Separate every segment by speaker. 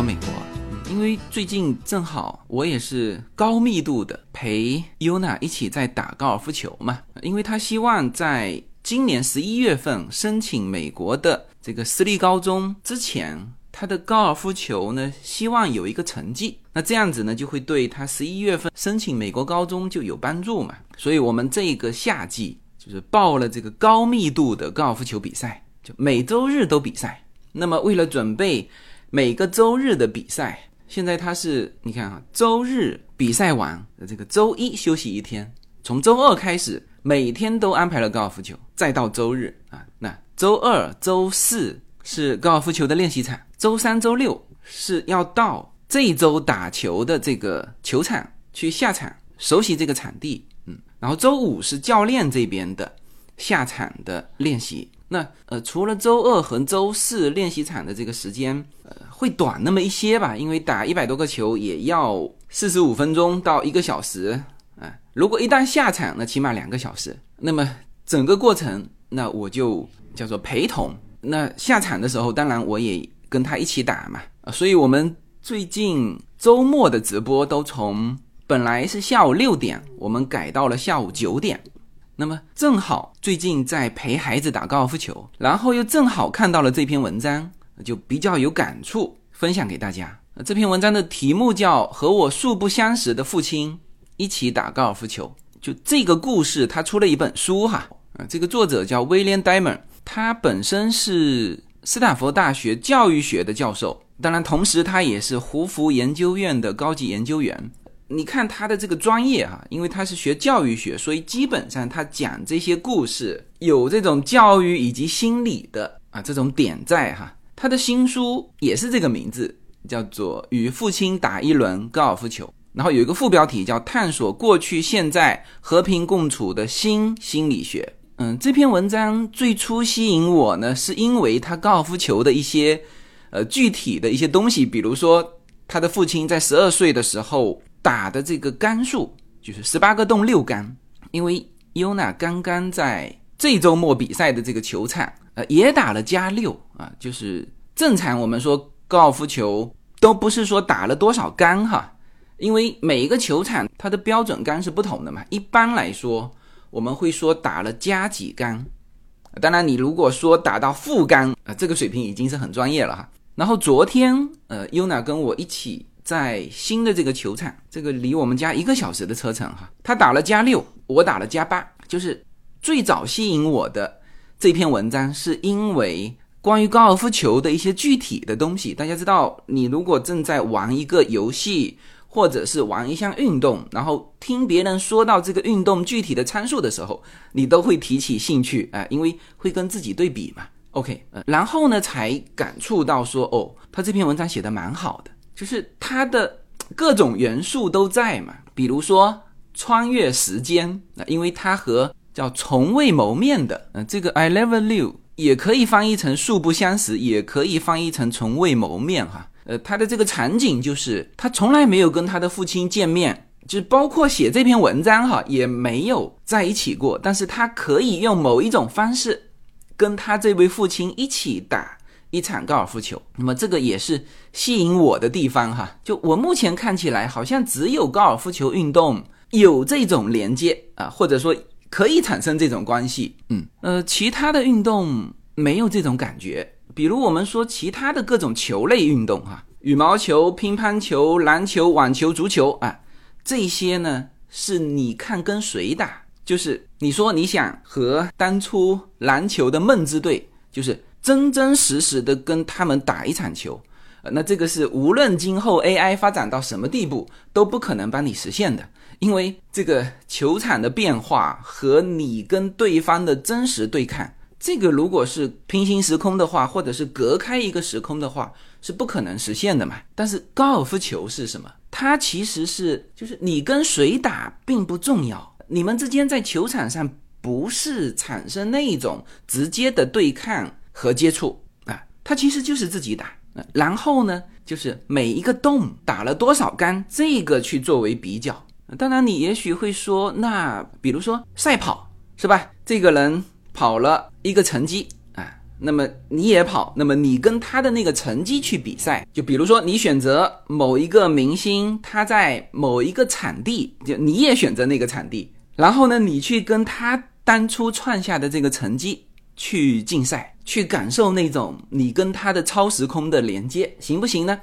Speaker 1: 说美国，因为最近正好我也是高密度的陪尤娜一起在打高尔夫球嘛，因为他希望在今年十一月份申请美国的这个私立高中之前，他的高尔夫球呢希望有一个成绩，那这样子呢就会对他十一月份申请美国高中就有帮助嘛，所以我们这个夏季就是报了这个高密度的高尔夫球比赛，就每周日都比赛。那么为了准备。每个周日的比赛，现在他是你看啊，周日比赛完，这个周一休息一天，从周二开始每天都安排了高尔夫球，再到周日啊，那周二、周四是高尔夫球的练习场，周三、周六是要到这一周打球的这个球场去下场熟悉这个场地，嗯，然后周五是教练这边的下场的练习。那呃，除了周二和周四练习场的这个时间，呃，会短那么一些吧，因为打一百多个球也要四十五分钟到一个小时啊。如果一旦下场，那起码两个小时。那么整个过程，那我就叫做陪同。那下场的时候，当然我也跟他一起打嘛。所以我们最近周末的直播都从本来是下午六点，我们改到了下午九点。那么正好最近在陪孩子打高尔夫球，然后又正好看到了这篇文章，就比较有感触，分享给大家。这篇文章的题目叫《和我素不相识的父亲一起打高尔夫球》。就这个故事，他出了一本书哈。啊，这个作者叫威廉·戴蒙，他本身是斯坦福大学教育学的教授，当然同时他也是胡佛研究院的高级研究员。你看他的这个专业哈，因为他是学教育学，所以基本上他讲这些故事有这种教育以及心理的啊这种点在哈。他的新书也是这个名字，叫做《与父亲打一轮高尔夫球》，然后有一个副标题叫《探索过去现在和平共处的新心理学》。嗯，这篇文章最初吸引我呢，是因为他高尔夫球的一些呃具体的一些东西，比如说他的父亲在十二岁的时候。打的这个杆数就是十八个洞六杆，因为尤娜刚刚在这周末比赛的这个球场，呃，也打了加六啊，就是正常我们说高尔夫球都不是说打了多少杆哈，因为每一个球场它的标准杆是不同的嘛。一般来说我们会说打了加几杆，当然你如果说打到负杆啊，这个水平已经是很专业了哈。然后昨天呃，尤娜跟我一起。在新的这个球场，这个离我们家一个小时的车程哈，他打了加六，我打了加八。就是最早吸引我的这篇文章，是因为关于高尔夫球的一些具体的东西。大家知道，你如果正在玩一个游戏，或者是玩一项运动，然后听别人说到这个运动具体的参数的时候，你都会提起兴趣啊，因为会跟自己对比嘛。OK，呃然后呢，才感触到说，哦，他这篇文章写的蛮好的。就是它的各种元素都在嘛，比如说穿越时间啊，因为它和叫从未谋面的，嗯，这个 I never knew 也可以翻译成素不相识，也可以翻译成从未谋面哈。呃，他的这个场景就是他从来没有跟他的父亲见面，就是包括写这篇文章哈，也没有在一起过，但是他可以用某一种方式跟他这位父亲一起打。一场高尔夫球，那么这个也是吸引我的地方哈。就我目前看起来，好像只有高尔夫球运动有这种连接啊，或者说可以产生这种关系。嗯，呃，其他的运动没有这种感觉。比如我们说其他的各种球类运动哈，羽毛球、乒乓球、篮球、网球、足球啊，这些呢是你看跟谁打，就是你说你想和当初篮球的梦之队，就是。真真实实的跟他们打一场球，呃，那这个是无论今后 AI 发展到什么地步都不可能帮你实现的，因为这个球场的变化和你跟对方的真实对抗，这个如果是平行时空的话，或者是隔开一个时空的话，是不可能实现的嘛。但是高尔夫球是什么？它其实是就是你跟谁打并不重要，你们之间在球场上不是产生那种直接的对抗。和接触啊，他其实就是自己打，然后呢，就是每一个洞打了多少杆，这个去作为比较。当然，你也许会说，那比如说赛跑是吧？这个人跑了一个成绩啊，那么你也跑，那么你跟他的那个成绩去比赛，就比如说你选择某一个明星，他在某一个场地，就你也选择那个场地，然后呢，你去跟他当初创下的这个成绩去竞赛，去感受那种你跟他的超时空的连接，行不行呢？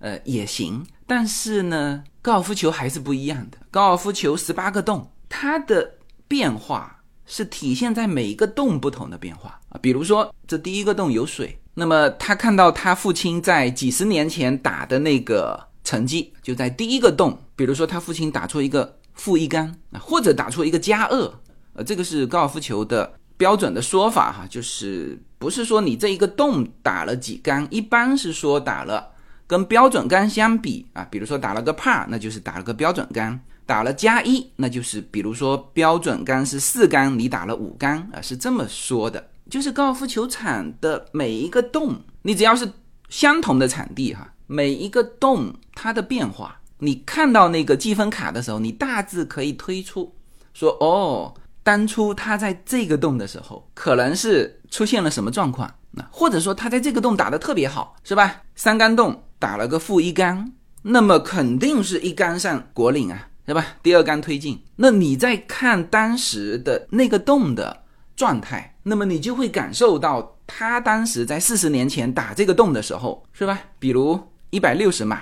Speaker 1: 呃，也行，但是呢，高尔夫球还是不一样的。高尔夫球十八个洞，它的变化。是体现在每一个洞不同的变化啊，比如说这第一个洞有水，那么他看到他父亲在几十年前打的那个成绩，就在第一个洞，比如说他父亲打出一个负一杆啊，或者打出一个加二，呃，这个是高尔夫球的标准的说法哈，就是不是说你这一个洞打了几杆，一般是说打了跟标准杆相比啊，比如说打了个帕那就是打了个标准杆。打了加一，那就是比如说标准杆是四杆，你打了五杆啊，是这么说的。就是高尔夫球场的每一个洞，你只要是相同的场地哈，每一个洞它的变化，你看到那个积分卡的时候，你大致可以推出说哦，当初他在这个洞的时候，可能是出现了什么状况，那或者说他在这个洞打的特别好，是吧？三杆洞打了个负一杆，那么肯定是一杆上果岭啊。是吧？第二杆推进，那你在看当时的那个洞的状态，那么你就会感受到他当时在四十年前打这个洞的时候，是吧？比如一百六十码，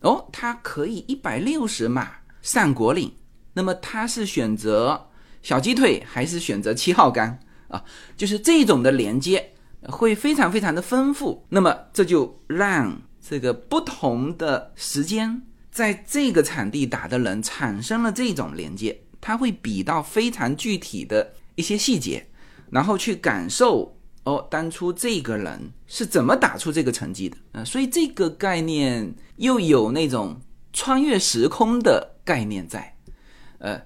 Speaker 1: 哦，他可以一百六十码上果岭，那么他是选择小鸡腿还是选择七号杆啊？就是这种的连接会非常非常的丰富，那么这就让这个不同的时间。在这个场地打的人产生了这种连接，他会比到非常具体的一些细节，然后去感受哦，当初这个人是怎么打出这个成绩的啊？所以这个概念又有那种穿越时空的概念在，呃，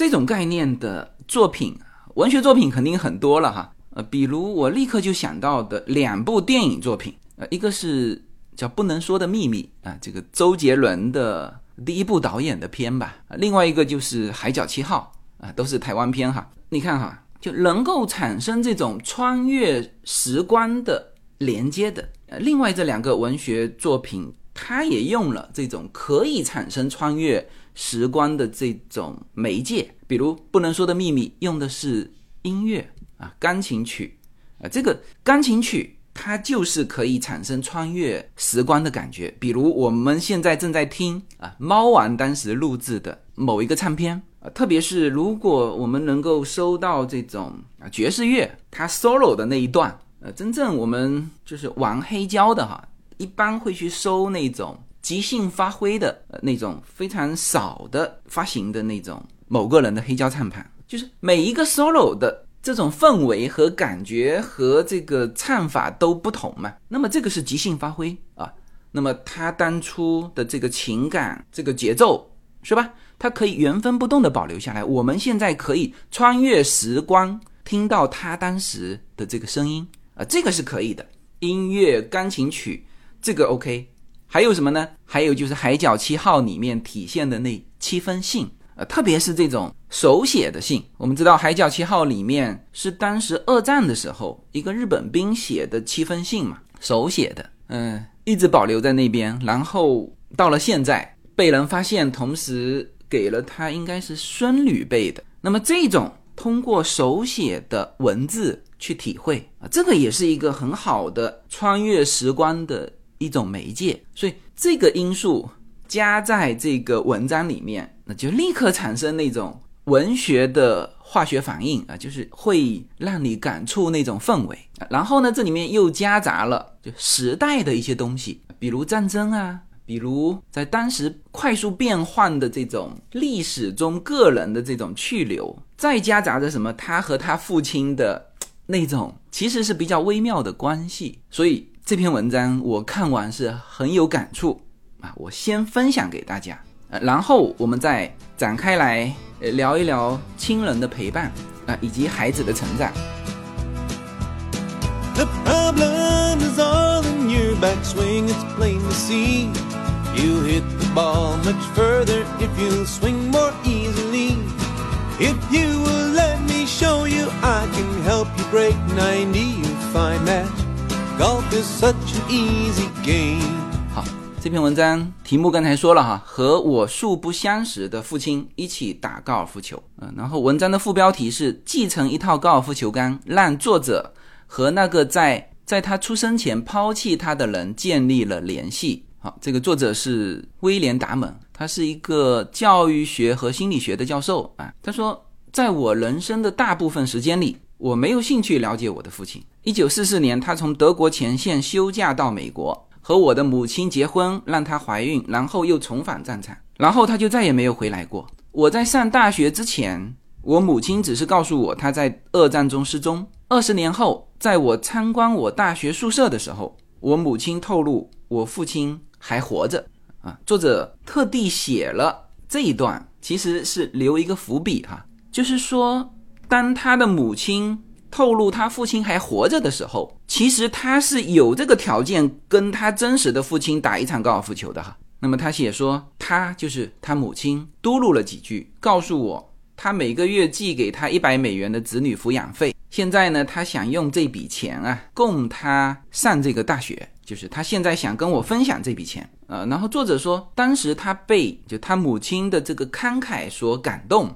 Speaker 1: 这种概念的作品，文学作品肯定很多了哈，呃，比如我立刻就想到的两部电影作品，呃，一个是。叫不能说的秘密啊，这个周杰伦的第一部导演的片吧。另外一个就是《海角七号》啊，都是台湾片哈。你看哈，就能够产生这种穿越时光的连接的。呃，另外这两个文学作品，它也用了这种可以产生穿越时光的这种媒介。比如《不能说的秘密》用的是音乐啊，钢琴曲啊，这个钢琴曲。它就是可以产生穿越时光的感觉，比如我们现在正在听啊，猫王当时录制的某一个唱片啊，特别是如果我们能够收到这种啊爵士乐，它 solo 的那一段，呃，真正我们就是玩黑胶的哈，一般会去收那种即兴发挥的那种非常少的发行的那种某个人的黑胶唱盘，就是每一个 solo 的。这种氛围和感觉和这个唱法都不同嘛，那么这个是即兴发挥啊，那么他当初的这个情感、这个节奏是吧？它可以原封不动的保留下来。我们现在可以穿越时光，听到他当时的这个声音啊，这个是可以的。音乐、钢琴曲，这个 OK。还有什么呢？还有就是《海角七号》里面体现的那七封信。呃特别是这种手写的信，我们知道《海角七号》里面是当时二战的时候一个日本兵写的七封信嘛，手写的，嗯，一直保留在那边，然后到了现在被人发现，同时给了他应该是孙女辈的。那么这种通过手写的文字去体会啊，这个也是一个很好的穿越时光的一种媒介。所以这个因素加在这个文章里面。那就立刻产生那种文学的化学反应啊，就是会让你感触那种氛围。然后呢，这里面又夹杂了就时代的一些东西，比如战争啊，比如在当时快速变换的这种历史中个人的这种去留，再夹杂着什么他和他父亲的那种其实是比较微妙的关系。所以这篇文章我看完是很有感触啊，我先分享给大家。然后我们再展开来聊一聊亲人的陪伴啊，以及孩子的成长。The problem is all in your backswing, it's plain to see. You hit the ball much further if you swing more easily. If you will let me show you, I can help you break 90. You find that i'll be such an easy game 好，这篇文章题目刚才说了哈，和我素不相识的父亲一起打高尔夫球。嗯，然后文章的副标题是继承一套高尔夫球杆，让作者和那个在在他出生前抛弃他的人建立了联系。好，这个作者是威廉达蒙，他是一个教育学和心理学的教授啊。他说，在我人生的大部分时间里，我没有兴趣了解我的父亲。一九四四年，他从德国前线休假到美国，和我的母亲结婚，让她怀孕，然后又重返战场，然后他就再也没有回来过。我在上大学之前，我母亲只是告诉我他在二战中失踪。二十年后，在我参观我大学宿舍的时候，我母亲透露我父亲。还活着啊！作者特地写了这一段，其实是留一个伏笔哈，就是说，当他的母亲透露他父亲还活着的时候，其实他是有这个条件跟他真实的父亲打一场高尔夫球的哈。那么他写说，他就是他母亲嘟噜了几句，告诉我他每个月寄给他一百美元的子女抚养费，现在呢，他想用这笔钱啊，供他上这个大学。就是他现在想跟我分享这笔钱，呃，然后作者说，当时他被就他母亲的这个慷慨所感动，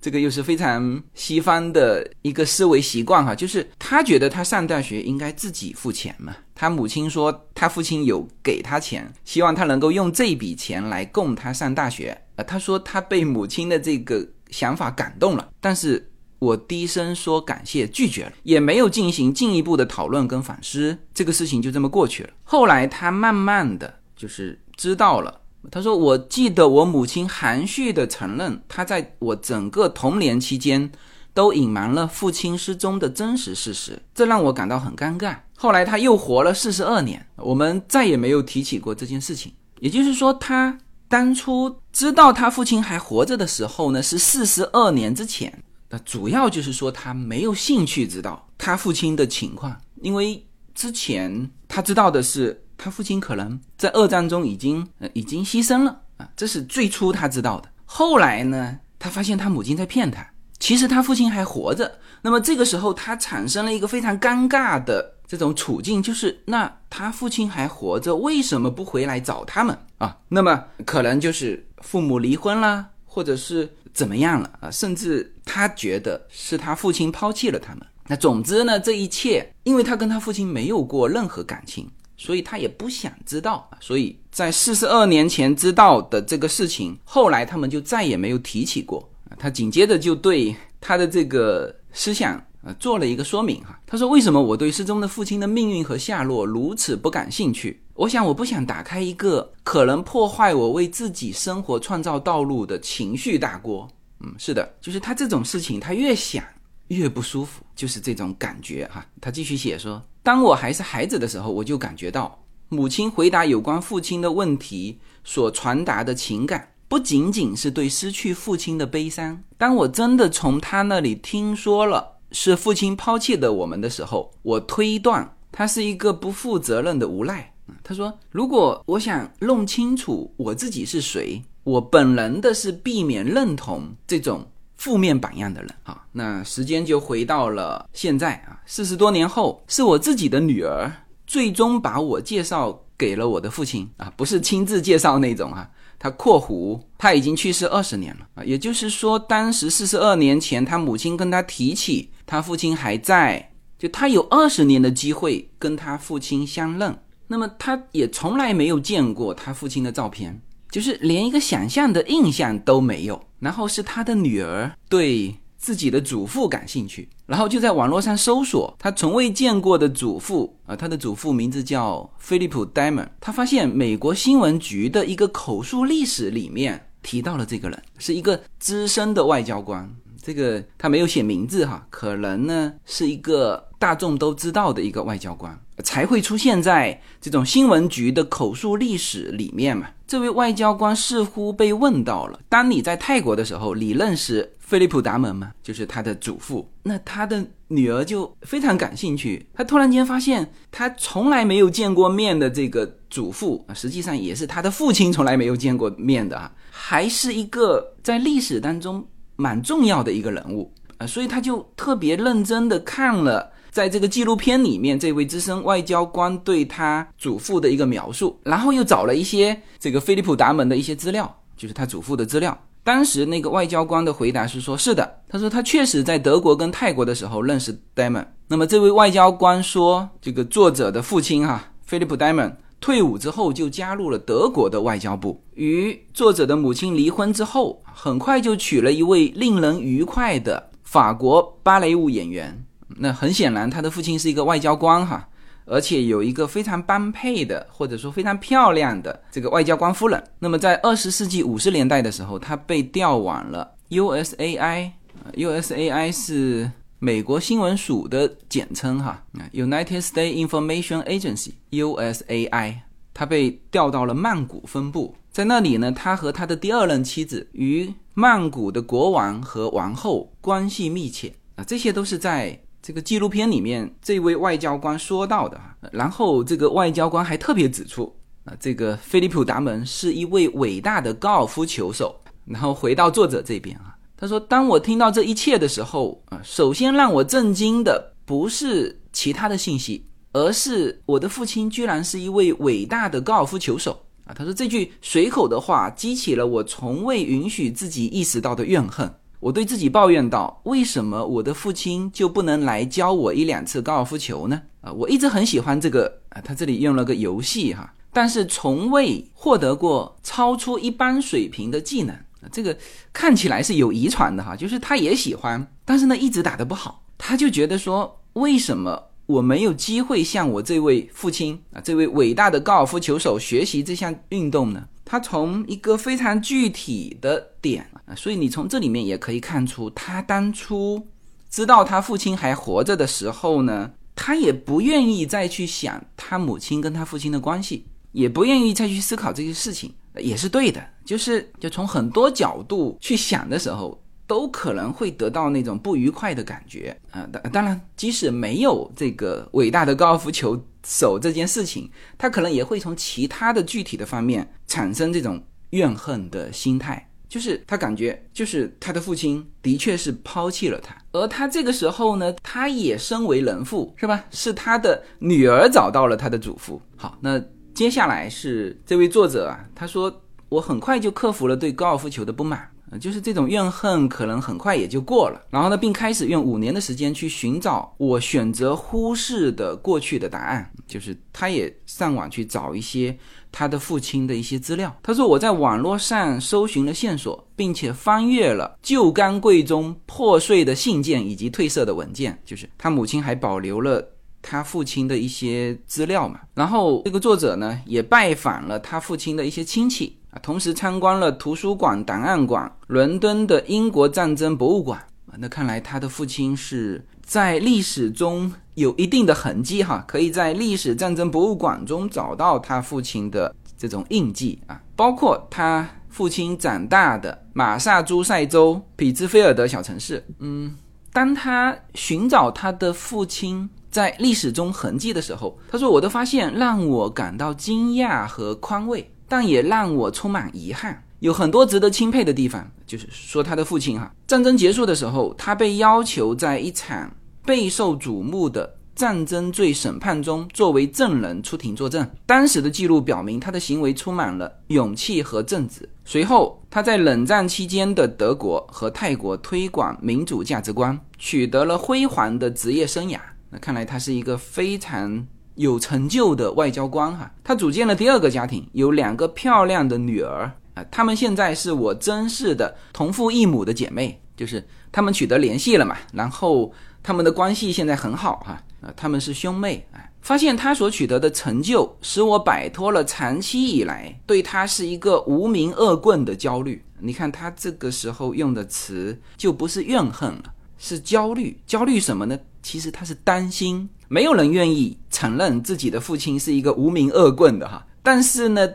Speaker 1: 这个又是非常西方的一个思维习惯哈，就是他觉得他上大学应该自己付钱嘛，他母亲说他父亲有给他钱，希望他能够用这笔钱来供他上大学，呃，他说他被母亲的这个想法感动了，但是。我低声说感谢，拒绝了，也没有进行进一步的讨论跟反思，这个事情就这么过去了。后来他慢慢的就是知道了，他说：“我记得我母亲含蓄的承认，她在我整个童年期间都隐瞒了父亲失踪的真实事实，这让我感到很尴尬。”后来他又活了四十二年，我们再也没有提起过这件事情。也就是说，他当初知道他父亲还活着的时候呢，是四十二年之前。那主要就是说，他没有兴趣知道他父亲的情况，因为之前他知道的是他父亲可能在二战中已经呃已经牺牲了啊，这是最初他知道的。后来呢，他发现他母亲在骗他，其实他父亲还活着。那么这个时候，他产生了一个非常尴尬的这种处境，就是那他父亲还活着，为什么不回来找他们啊？那么可能就是父母离婚了，或者是。怎么样了啊？甚至他觉得是他父亲抛弃了他们。那总之呢，这一切，因为他跟他父亲没有过任何感情，所以他也不想知道。所以在四十二年前知道的这个事情，后来他们就再也没有提起过。他紧接着就对他的这个思想。呃，做了一个说明哈。他说：“为什么我对失踪的父亲的命运和下落如此不感兴趣？我想，我不想打开一个可能破坏我为自己生活创造道路的情绪大锅。”嗯，是的，就是他这种事情，他越想越不舒服，就是这种感觉哈。他继续写说：“当我还是孩子的时候，我就感觉到母亲回答有关父亲的问题所传达的情感，不仅仅是对失去父亲的悲伤。当我真的从他那里听说了。”是父亲抛弃的我们的时候，我推断他是一个不负责任的无赖。他说：“如果我想弄清楚我自己是谁，我本能的是避免认同这种负面榜样的人。”啊，那时间就回到了现在啊，四十多年后，是我自己的女儿最终把我介绍给了我的父亲啊，不是亲自介绍那种啊。他括弧他已经去世二十年了啊，也就是说，当时四十二年前，他母亲跟他提起他父亲还在，就他有二十年的机会跟他父亲相认。那么他也从来没有见过他父亲的照片，就是连一个想象的印象都没有。然后是他的女儿对。自己的祖父感兴趣，然后就在网络上搜索他从未见过的祖父啊，他的祖父名字叫菲利普·戴蒙。他发现美国新闻局的一个口述历史里面提到了这个人，是一个资深的外交官。这个他没有写名字哈，可能呢是一个大众都知道的一个外交官，才会出现在这种新闻局的口述历史里面嘛。这位外交官似乎被问到了：当你在泰国的时候，你认识？菲利普·达蒙吗，就是他的祖父。那他的女儿就非常感兴趣。他突然间发现，他从来没有见过面的这个祖父，实际上也是他的父亲从来没有见过面的啊，还是一个在历史当中蛮重要的一个人物啊。所以他就特别认真的看了在这个纪录片里面，这位资深外交官对他祖父的一个描述，然后又找了一些这个菲利普达蒙的一些资料，就是他祖父的资料。当时那个外交官的回答是说：“是的，他说他确实在德国跟泰国的时候认识 Diamond。那么这位外交官说，这个作者的父亲哈，菲利普 demon 退伍之后就加入了德国的外交部，与作者的母亲离婚之后，很快就娶了一位令人愉快的法国芭蕾舞演员。那很显然，他的父亲是一个外交官哈。”而且有一个非常般配的，或者说非常漂亮的这个外交官夫人。那么在二十世纪五十年代的时候，她被调往了 USAI，USAI 是美国新闻署的简称哈，United States Information Agency，USAI。他被调到了曼谷分部，在那里呢，他和他的第二任妻子与曼谷的国王和王后关系密切啊，这些都是在。这个纪录片里面，这位外交官说到的，然后这个外交官还特别指出啊，这个菲利普达蒙是一位伟大的高尔夫球手。然后回到作者这边啊，他说：“当我听到这一切的时候啊，首先让我震惊的不是其他的信息，而是我的父亲居然是一位伟大的高尔夫球手啊。”他说这句随口的话激起了我从未允许自己意识到的怨恨。我对自己抱怨道：“为什么我的父亲就不能来教我一两次高尔夫球呢？”啊，我一直很喜欢这个啊，他这里用了个游戏哈，但是从未获得过超出一般水平的技能啊。这个看起来是有遗传的哈，就是他也喜欢，但是呢一直打得不好，他就觉得说，为什么我没有机会向我这位父亲啊，这位伟大的高尔夫球手学习这项运动呢？他从一个非常具体的点所以你从这里面也可以看出，他当初知道他父亲还活着的时候呢，他也不愿意再去想他母亲跟他父亲的关系，也不愿意再去思考这些事情，也是对的。就是就从很多角度去想的时候，都可能会得到那种不愉快的感觉啊。当当然，即使没有这个伟大的高尔夫球。手这件事情，他可能也会从其他的具体的方面产生这种怨恨的心态，就是他感觉，就是他的父亲的确是抛弃了他，而他这个时候呢，他也身为人父，是吧？是他的女儿找到了他的祖父。好，那接下来是这位作者啊，他说我很快就克服了对高尔夫球的不满。就是这种怨恨可能很快也就过了，然后呢，并开始用五年的时间去寻找我选择忽视的过去的答案。就是他也上网去找一些他的父亲的一些资料。他说我在网络上搜寻了线索，并且翻阅了旧钢柜中破碎的信件以及褪色的文件。就是他母亲还保留了他父亲的一些资料嘛。然后这个作者呢，也拜访了他父亲的一些亲戚。啊，同时参观了图书馆、档案馆、伦敦的英国战争博物馆。啊，那看来他的父亲是在历史中有一定的痕迹哈，可以在历史战争博物馆中找到他父亲的这种印记啊，包括他父亲长大的马萨诸塞州匹兹菲尔德小城市。嗯，当他寻找他的父亲在历史中痕迹的时候，他说：“我的发现让我感到惊讶和宽慰。”但也让我充满遗憾，有很多值得钦佩的地方。就是说，他的父亲哈，战争结束的时候，他被要求在一场备受瞩目的战争罪审判中作为证人出庭作证。当时的记录表明，他的行为充满了勇气和正直。随后，他在冷战期间的德国和泰国推广民主价值观，取得了辉煌的职业生涯。那看来他是一个非常。有成就的外交官哈，他组建了第二个家庭，有两个漂亮的女儿啊，他们现在是我珍视的同父异母的姐妹，就是他们取得联系了嘛，然后他们的关系现在很好哈，啊，他们是兄妹啊。发现他所取得的成就，使我摆脱了长期以来对他是一个无名恶棍的焦虑。你看他这个时候用的词就不是怨恨了，是焦虑。焦虑什么呢？其实他是担心。没有人愿意承认自己的父亲是一个无名恶棍的哈，但是呢，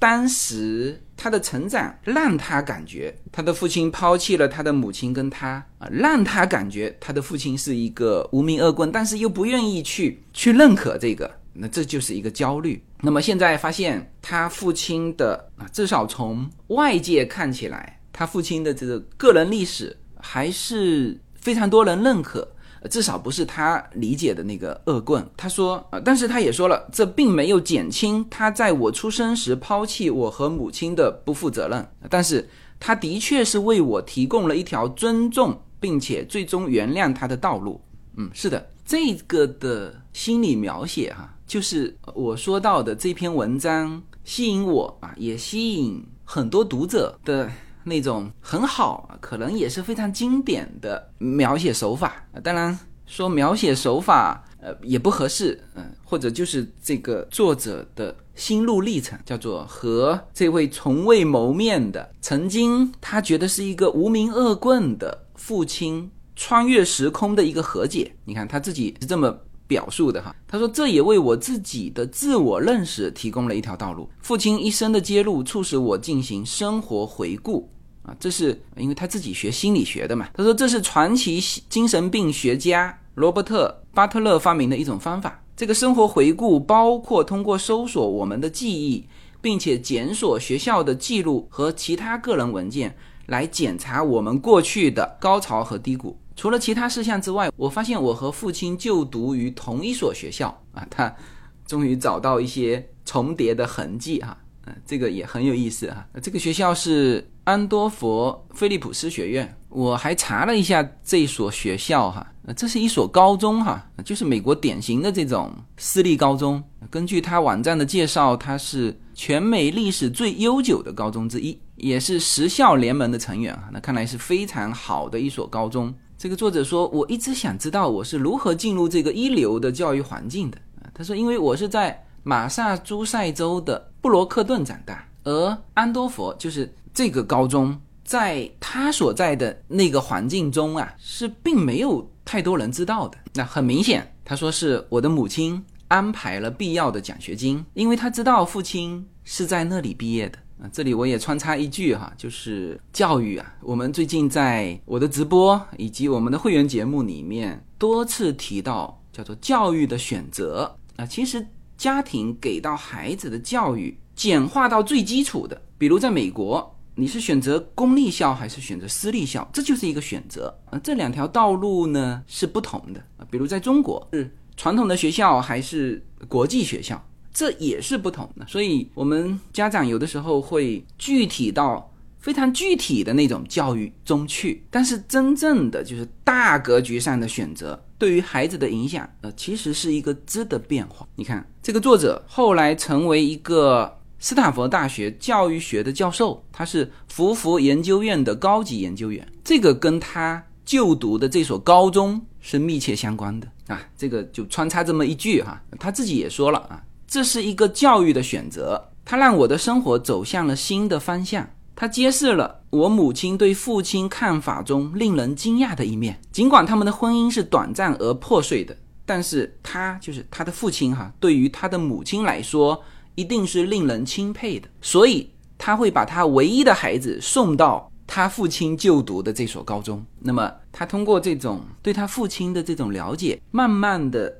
Speaker 1: 当时他的成长让他感觉他的父亲抛弃了他的母亲跟他啊，让他感觉他的父亲是一个无名恶棍，但是又不愿意去去认可这个，那这就是一个焦虑。那么现在发现他父亲的啊，至少从外界看起来，他父亲的这个个人历史还是非常多人认可。至少不是他理解的那个恶棍。他说，呃，但是他也说了，这并没有减轻他在我出生时抛弃我和母亲的不负责任，但是他的确是为我提供了一条尊重并且最终原谅他的道路。嗯，是的，这个的心理描写哈，就是我说到的这篇文章吸引我啊，也吸引很多读者的。那种很好，可能也是非常经典的描写手法。当然说描写手法，呃，也不合适，嗯，或者就是这个作者的心路历程，叫做和这位从未谋面的、曾经他觉得是一个无名恶棍的父亲穿越时空的一个和解。你看他自己是这么表述的哈，他说这也为我自己的自我认识提供了一条道路。父亲一生的揭露，促使我进行生活回顾。这是因为他自己学心理学的嘛。他说这是传奇精神病学家罗伯特巴特勒发明的一种方法。这个生活回顾包括通过搜索我们的记忆，并且检索学校的记录和其他个人文件，来检查我们过去的高潮和低谷。除了其他事项之外，我发现我和父亲就读于同一所学校啊。他终于找到一些重叠的痕迹哈。这个也很有意思哈。这个学校是。安多佛菲利普斯学院，我还查了一下这所学校哈，这是一所高中哈，就是美国典型的这种私立高中。根据他网站的介绍，它是全美历史最悠久的高中之一，也是十校联盟的成员啊。那看来是非常好的一所高中。这个作者说，我一直想知道我是如何进入这个一流的教育环境的他说，因为我是在马萨诸塞州的布罗克顿长大，而安多佛就是。这个高中在他所在的那个环境中啊，是并没有太多人知道的。那很明显，他说是我的母亲安排了必要的奖学金，因为他知道父亲是在那里毕业的啊。这里我也穿插一句哈，就是教育啊，我们最近在我的直播以及我们的会员节目里面多次提到，叫做教育的选择啊。其实家庭给到孩子的教育，简化到最基础的，比如在美国。你是选择公立校还是选择私立校？这就是一个选择啊。这两条道路呢是不同的啊。比如在中国是传统的学校还是国际学校，这也是不同的。所以，我们家长有的时候会具体到非常具体的那种教育中去，但是真正的就是大格局上的选择，对于孩子的影响，呃，其实是一个质的变化。你看，这个作者后来成为一个。斯坦福大学教育学的教授，他是福福研究院的高级研究员，这个跟他就读的这所高中是密切相关的啊。这个就穿插这么一句哈，他自己也说了啊，这是一个教育的选择，他让我的生活走向了新的方向，他揭示了我母亲对父亲看法中令人惊讶的一面。尽管他们的婚姻是短暂而破碎的，但是他就是他的父亲哈，对于他的母亲来说。一定是令人钦佩的，所以他会把他唯一的孩子送到他父亲就读的这所高中。那么，他通过这种对他父亲的这种了解，慢慢的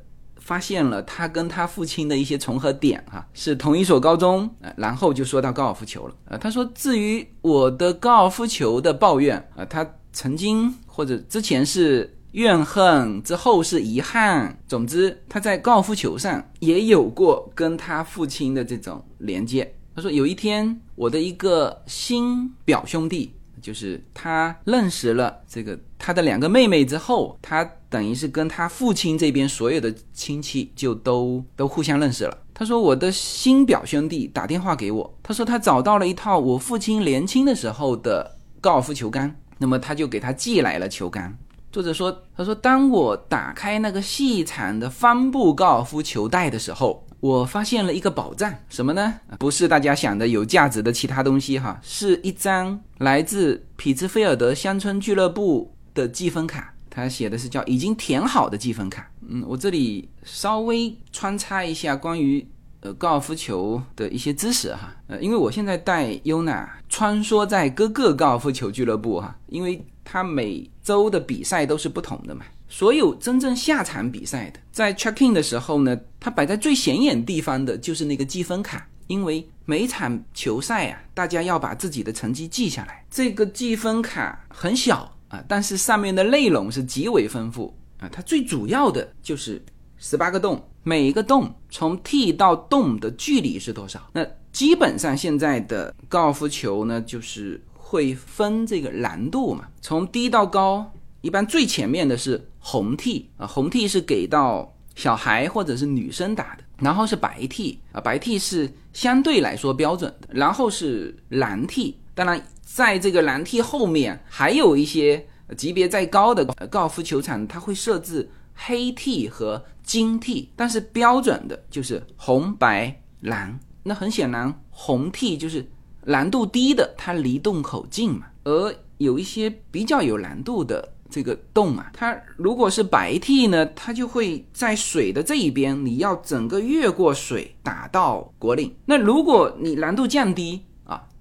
Speaker 1: 发现了他跟他父亲的一些重合点，哈，是同一所高中。呃然后就说到高尔夫球了。呃，他说，至于我的高尔夫球的抱怨，啊，他曾经或者之前是。怨恨之后是遗憾。总之，他在高尔夫球上也有过跟他父亲的这种连接。他说，有一天，我的一个新表兄弟，就是他认识了这个他的两个妹妹之后，他等于是跟他父亲这边所有的亲戚就都都互相认识了。他说，我的新表兄弟打电话给我，他说他找到了一套我父亲年轻的时候的高尔夫球杆，那么他就给他寄来了球杆。作者说：“他说，当我打开那个细长的帆布高尔夫球袋的时候，我发现了一个宝藏。什么呢？不是大家想的有价值的其他东西哈，是一张来自匹兹菲尔德乡村俱乐部的积分卡。他写的是叫已经填好的积分卡。嗯，我这里稍微穿插一下关于呃高尔夫球的一些知识哈。呃，因为我现在带优娜穿梭在各个高尔夫球俱乐部哈，因为。”他每周的比赛都是不同的嘛，所有真正下场比赛的，在 check in 的时候呢，他摆在最显眼地方的就是那个积分卡，因为每场球赛啊，大家要把自己的成绩记下来。这个积分卡很小啊，但是上面的内容是极为丰富。啊，它最主要的就是十八个洞，每一个洞从 T 到洞的距离是多少？那基本上现在的高尔夫球呢，就是会分这个难度嘛，从低到高，一般最前面的是红 T 啊，红 T 是给到小孩或者是女生打的，然后是白 T 啊，白 T 是相对来说标准的，然后是蓝 T，当然在这个蓝 T 后面还有一些级别再高的高尔夫球场，它会设置黑 T 和金 T，但是标准的就是红白蓝。那很显然，红 T 就是难度低的，它离洞口近嘛。而有一些比较有难度的这个洞啊，它如果是白 T 呢，它就会在水的这一边，你要整个越过水打到果岭。那如果你难度降低，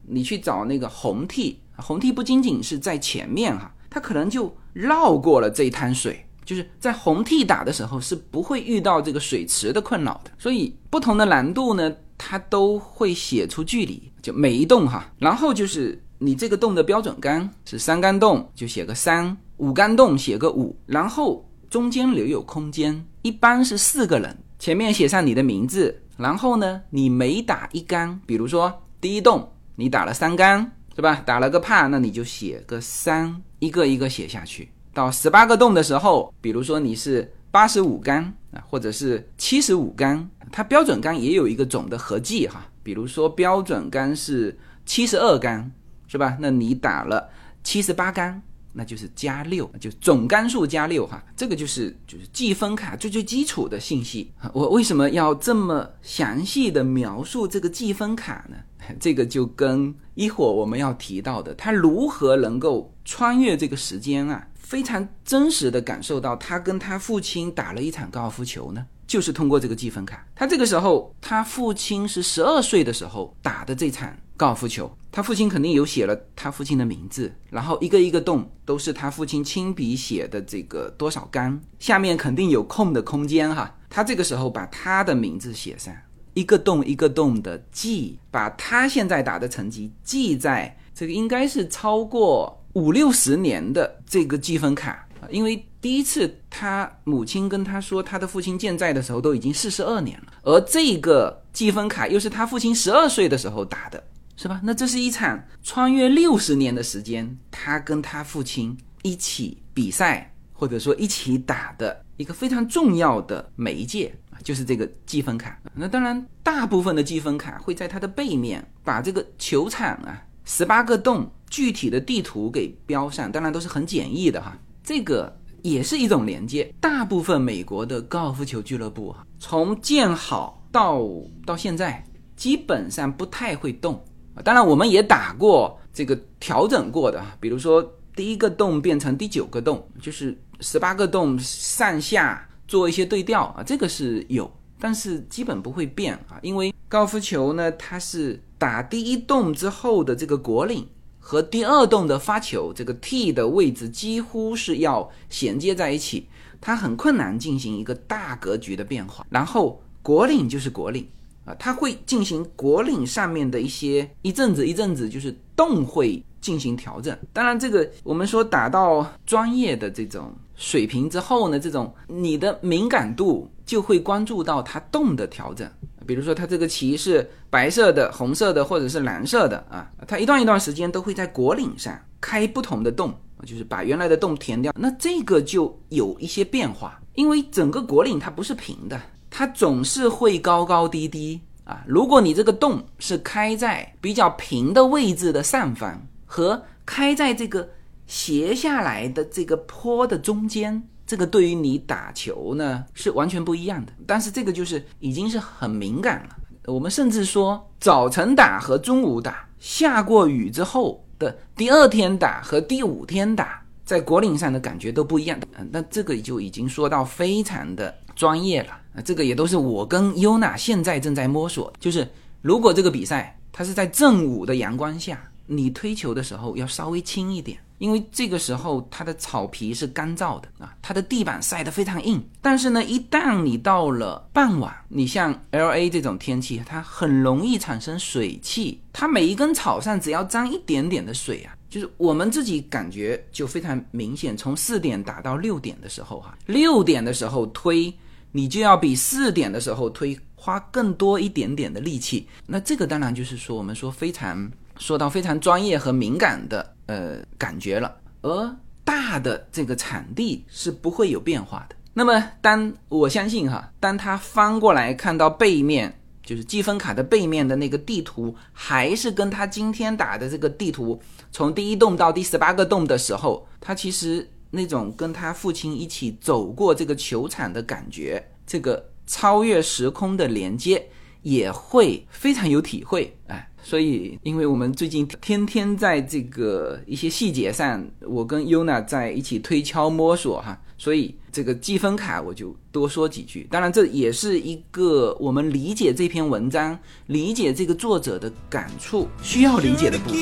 Speaker 1: 你去找那个红 T，红 T 不仅仅是在前面哈，它可能就绕过了这一滩水。就是在红 T 打的时候是不会遇到这个水池的困扰的。所以不同的难度呢。它都会写出距离，就每一洞哈，然后就是你这个洞的标准杆是三杆洞，就写个三；五杆洞写个五，然后中间留有空间，一般是四个人，前面写上你的名字，然后呢，你每打一杆，比如说第一洞你打了三杆，是吧？打了个帕，那你就写个三，一个一个写下去。到十八个洞的时候，比如说你是八十五杆啊，或者是七十五杆。它标准杆也有一个总的合计哈，比如说标准杆是七十二杆，是吧？那你打了七十八杆，那就是加六，就总杆数加六哈。这个就是就是计分卡最最基础的信息。我为什么要这么详细的描述这个计分卡呢？这个就跟一会儿我们要提到的，他如何能够穿越这个时间啊，非常真实的感受到他跟他父亲打了一场高尔夫球呢？就是通过这个积分卡，他这个时候，他父亲是十二岁的时候打的这场高尔夫球，他父亲肯定有写了他父亲的名字，然后一个一个洞都是他父亲亲笔写的这个多少杆，下面肯定有空的空间哈，他这个时候把他的名字写上，一个洞一个洞的记，把他现在打的成绩记在这个应该是超过五六十年的这个积分卡。因为第一次他母亲跟他说他的父亲健在的时候都已经四十二年了，而这个积分卡又是他父亲十二岁的时候打的，是吧？那这是一场穿越六十年的时间，他跟他父亲一起比赛或者说一起打的一个非常重要的媒介，就是这个积分卡。那当然，大部分的积分卡会在它的背面把这个球场啊十八个洞具体的地图给标上，当然都是很简易的哈。这个也是一种连接。大部分美国的高尔夫球俱乐部哈，从建好到到现在，基本上不太会动。当然，我们也打过这个调整过的，比如说第一个洞变成第九个洞，就是十八个洞上下做一些对调啊，这个是有，但是基本不会变啊，因为高尔夫球呢，它是打第一洞之后的这个果岭。和第二洞的发球这个 T 的位置几乎是要衔接在一起，它很困难进行一个大格局的变化。然后果岭就是果岭啊，它会进行果岭上面的一些一阵子一阵子就是洞会进行调整。当然，这个我们说打到专业的这种水平之后呢，这种你的敏感度就会关注到它洞的调整。比如说，它这个旗是白色的、红色的，或者是蓝色的啊，它一段一段时间都会在果岭上开不同的洞，就是把原来的洞填掉。那这个就有一些变化，因为整个果岭它不是平的，它总是会高高低低啊。如果你这个洞是开在比较平的位置的上方，和开在这个斜下来的这个坡的中间。这个对于你打球呢是完全不一样的，但是这个就是已经是很敏感了。我们甚至说早晨打和中午打，下过雨之后的第二天打和第五天打，在果岭上的感觉都不一样。那这个就已经说到非常的专业了。这个也都是我跟优娜现在正在摸索。就是如果这个比赛它是在正午的阳光下，你推球的时候要稍微轻一点。因为这个时候它的草皮是干燥的啊，它的地板晒得非常硬。但是呢，一旦你到了傍晚，你像 L A 这种天气，它很容易产生水汽。它每一根草上只要沾一点点的水啊，就是我们自己感觉就非常明显，从四点打到六点的时候，哈，六点的时候推，你就要比四点的时候推花更多一点点的力气。那这个当然就是说，我们说非常说到非常专业和敏感的呃感觉了。而大的这个产地是不会有变化的。那么，当我相信哈，当他翻过来看到背面，就是积分卡的背面的那个地图，还是跟他今天打的这个地图，从第一洞到第十八个洞的时候，他其实那种跟他父亲一起走过这个球场的感觉，这个超越时空的连接，也会非常有体会，哎。所以，因为我们最近天天在这个一些细节上，我跟 Yuna 在一起推敲摸索哈，所以这个积分卡我就多说几句。当然，这也是一个我们理解这篇文章、理解这个作者的感触需要理解的部分。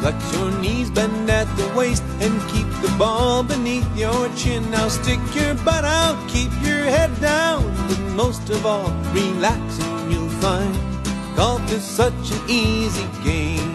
Speaker 1: Flex your knees, bend at the waist, and keep the ball beneath your chin. Now stick your butt out, keep your head down, but most of all, relax and you'll find golf is such an easy game.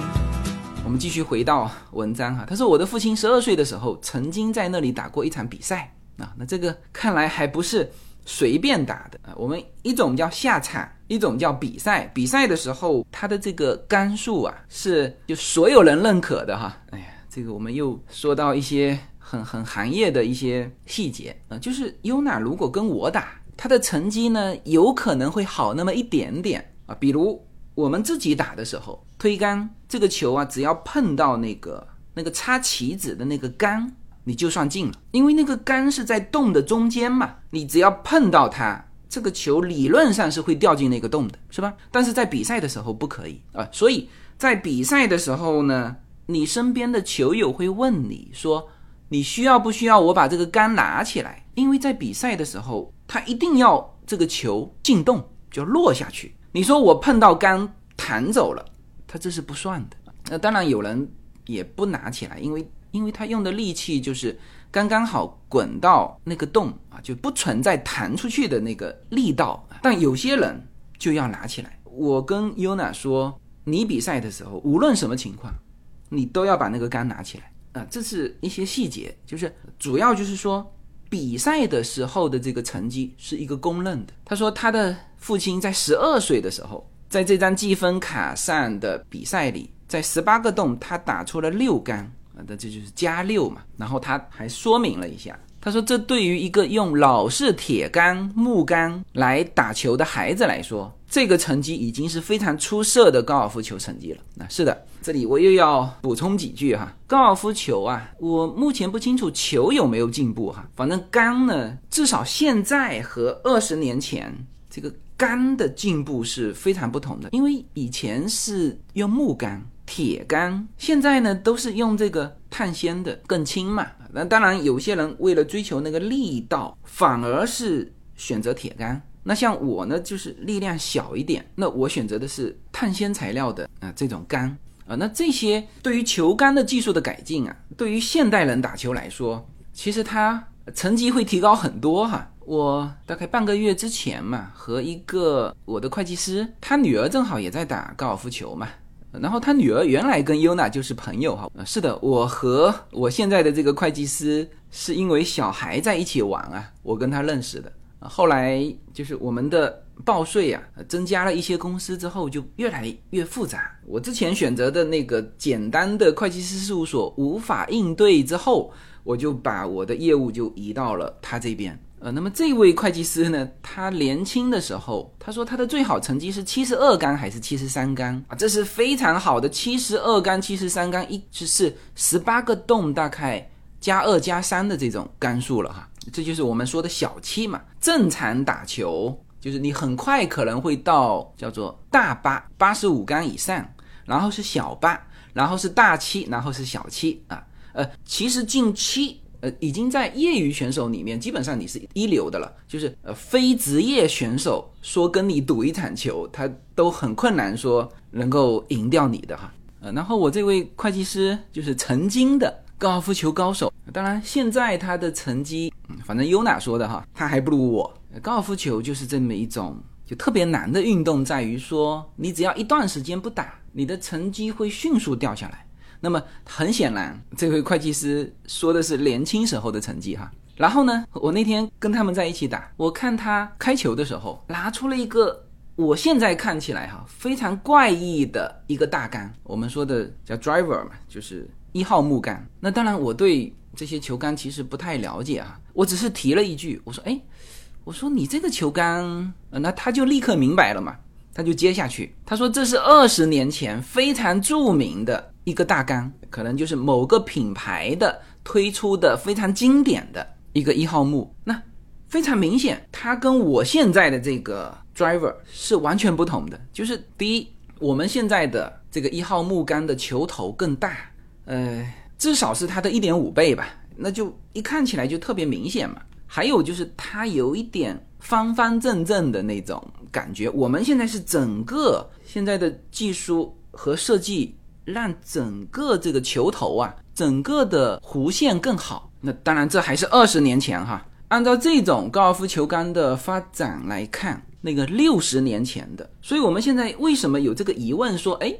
Speaker 1: 我们继续回到文章哈，他说我的父亲十二岁的时候曾经在那里打过一场比赛啊，那这个看来还不是随便打的啊。我们一种叫下场，一种叫比赛。比赛的时候，它的这个杆数啊，是就所有人认可的哈。哎呀，这个我们又说到一些很很行业的一些细节啊，就是优娜如果跟我打，她的成绩呢有可能会好那么一点点啊。比如我们自己打的时候，推杆这个球啊，只要碰到那个那个插棋子的那个杆。你就算进了，因为那个杆是在洞的中间嘛，你只要碰到它，这个球理论上是会掉进那个洞的，是吧？但是在比赛的时候不可以啊，所以在比赛的时候呢，你身边的球友会问你说，你需要不需要我把这个杆拿起来？因为在比赛的时候，他一定要这个球进洞就落下去。你说我碰到杆弹走了，他这是不算的。那当然有人也不拿起来，因为。因为他用的力气就是刚刚好滚到那个洞啊，就不存在弹出去的那个力道。但有些人就要拿起来。我跟 Yuna 说，你比赛的时候无论什么情况，你都要把那个杆拿起来啊。这是一些细节，就是主要就是说比赛的时候的这个成绩是一个公认的。他说他的父亲在十二岁的时候，在这张积分卡上的比赛里，在十八个洞他打出了六杆。啊，那这就是加六嘛。然后他还说明了一下，他说这对于一个用老式铁杆、木杆来打球的孩子来说，这个成绩已经是非常出色的高尔夫球成绩了。那是的，这里我又要补充几句哈。高尔夫球啊，我目前不清楚球有没有进步哈，反正杆呢，至少现在和二十年前这个杆的进步是非常不同的，因为以前是用木杆。铁杆现在呢都是用这个碳纤的，更轻嘛。那当然，有些人为了追求那个力道，反而是选择铁杆。那像我呢，就是力量小一点，那我选择的是碳纤材料的啊这种杆啊。那这些对于球杆的技术的改进啊，对于现代人打球来说，其实它成绩会提高很多哈。我大概半个月之前嘛，和一个我的会计师，他女儿正好也在打高尔夫球嘛。然后他女儿原来跟优娜就是朋友哈，是的，我和我现在的这个会计师是因为小孩在一起玩啊，我跟他认识的。后来就是我们的报税啊，增加了一些公司之后就越来越复杂。我之前选择的那个简单的会计师事务所无法应对之后，我就把我的业务就移到了他这边。呃，那么这位会计师呢，他年轻的时候，他说他的最好成绩是七十二杆还是七十三杆啊？这是非常好的，七十二杆、七十三杆，一就是十八个洞，大概加二加三的这种杆数了哈。这就是我们说的小七嘛。正常打球就是你很快可能会到叫做大八，八十五杆以上，然后是小八，然后是大七，然后是小七啊。呃，其实进七。呃，已经在业余选手里面，基本上你是一流的了。就是呃，非职业选手说跟你赌一场球，他都很困难说能够赢掉你的哈。呃，然后我这位会计师就是曾经的高尔夫球高手，当然现在他的成绩，反正优娜说的哈，他还不如我。高尔夫球就是这么一种就特别难的运动，在于说你只要一段时间不打，你的成绩会迅速掉下来。那么很显然，这位会计师说的是年轻时候的成绩哈。然后呢，我那天跟他们在一起打，我看他开球的时候，拿出了一个我现在看起来哈非常怪异的一个大杆，我们说的叫 driver 嘛，就是一号木杆。那当然，我对这些球杆其实不太了解啊，我只是提了一句，我说，哎。我说你这个球杆，那他就立刻明白了嘛，他就接下去，他说这是二十年前非常著名的一个大杆，可能就是某个品牌的推出的非常经典的一个一号木，那非常明显，它跟我现在的这个 driver 是完全不同的。就是第一，我们现在的这个一号木杆的球头更大，呃，至少是它的一点五倍吧，那就一看起来就特别明显嘛。还有就是它有一点方方正正的那种感觉。我们现在是整个现在的技术和设计，让整个这个球头啊，整个的弧线更好。那当然，这还是二十年前哈。按照这种高尔夫球杆的发展来看，那个六十年前的，所以我们现在为什么有这个疑问？说，哎，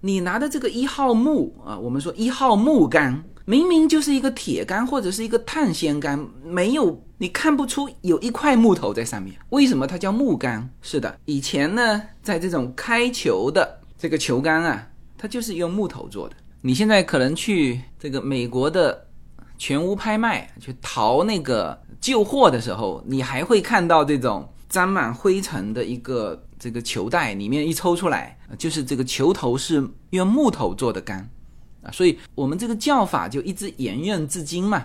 Speaker 1: 你拿的这个一号木啊，我们说一号木杆。明明就是一个铁杆或者是一个碳纤杆，没有你看不出有一块木头在上面。为什么它叫木杆？是的，以前呢，在这种开球的这个球杆啊，它就是用木头做的。你现在可能去这个美国的全屋拍卖去淘那个旧货的时候，你还会看到这种沾满灰尘的一个这个球袋，里面一抽出来，就是这个球头是用木头做的杆。啊，所以我们这个叫法就一直沿用至今嘛，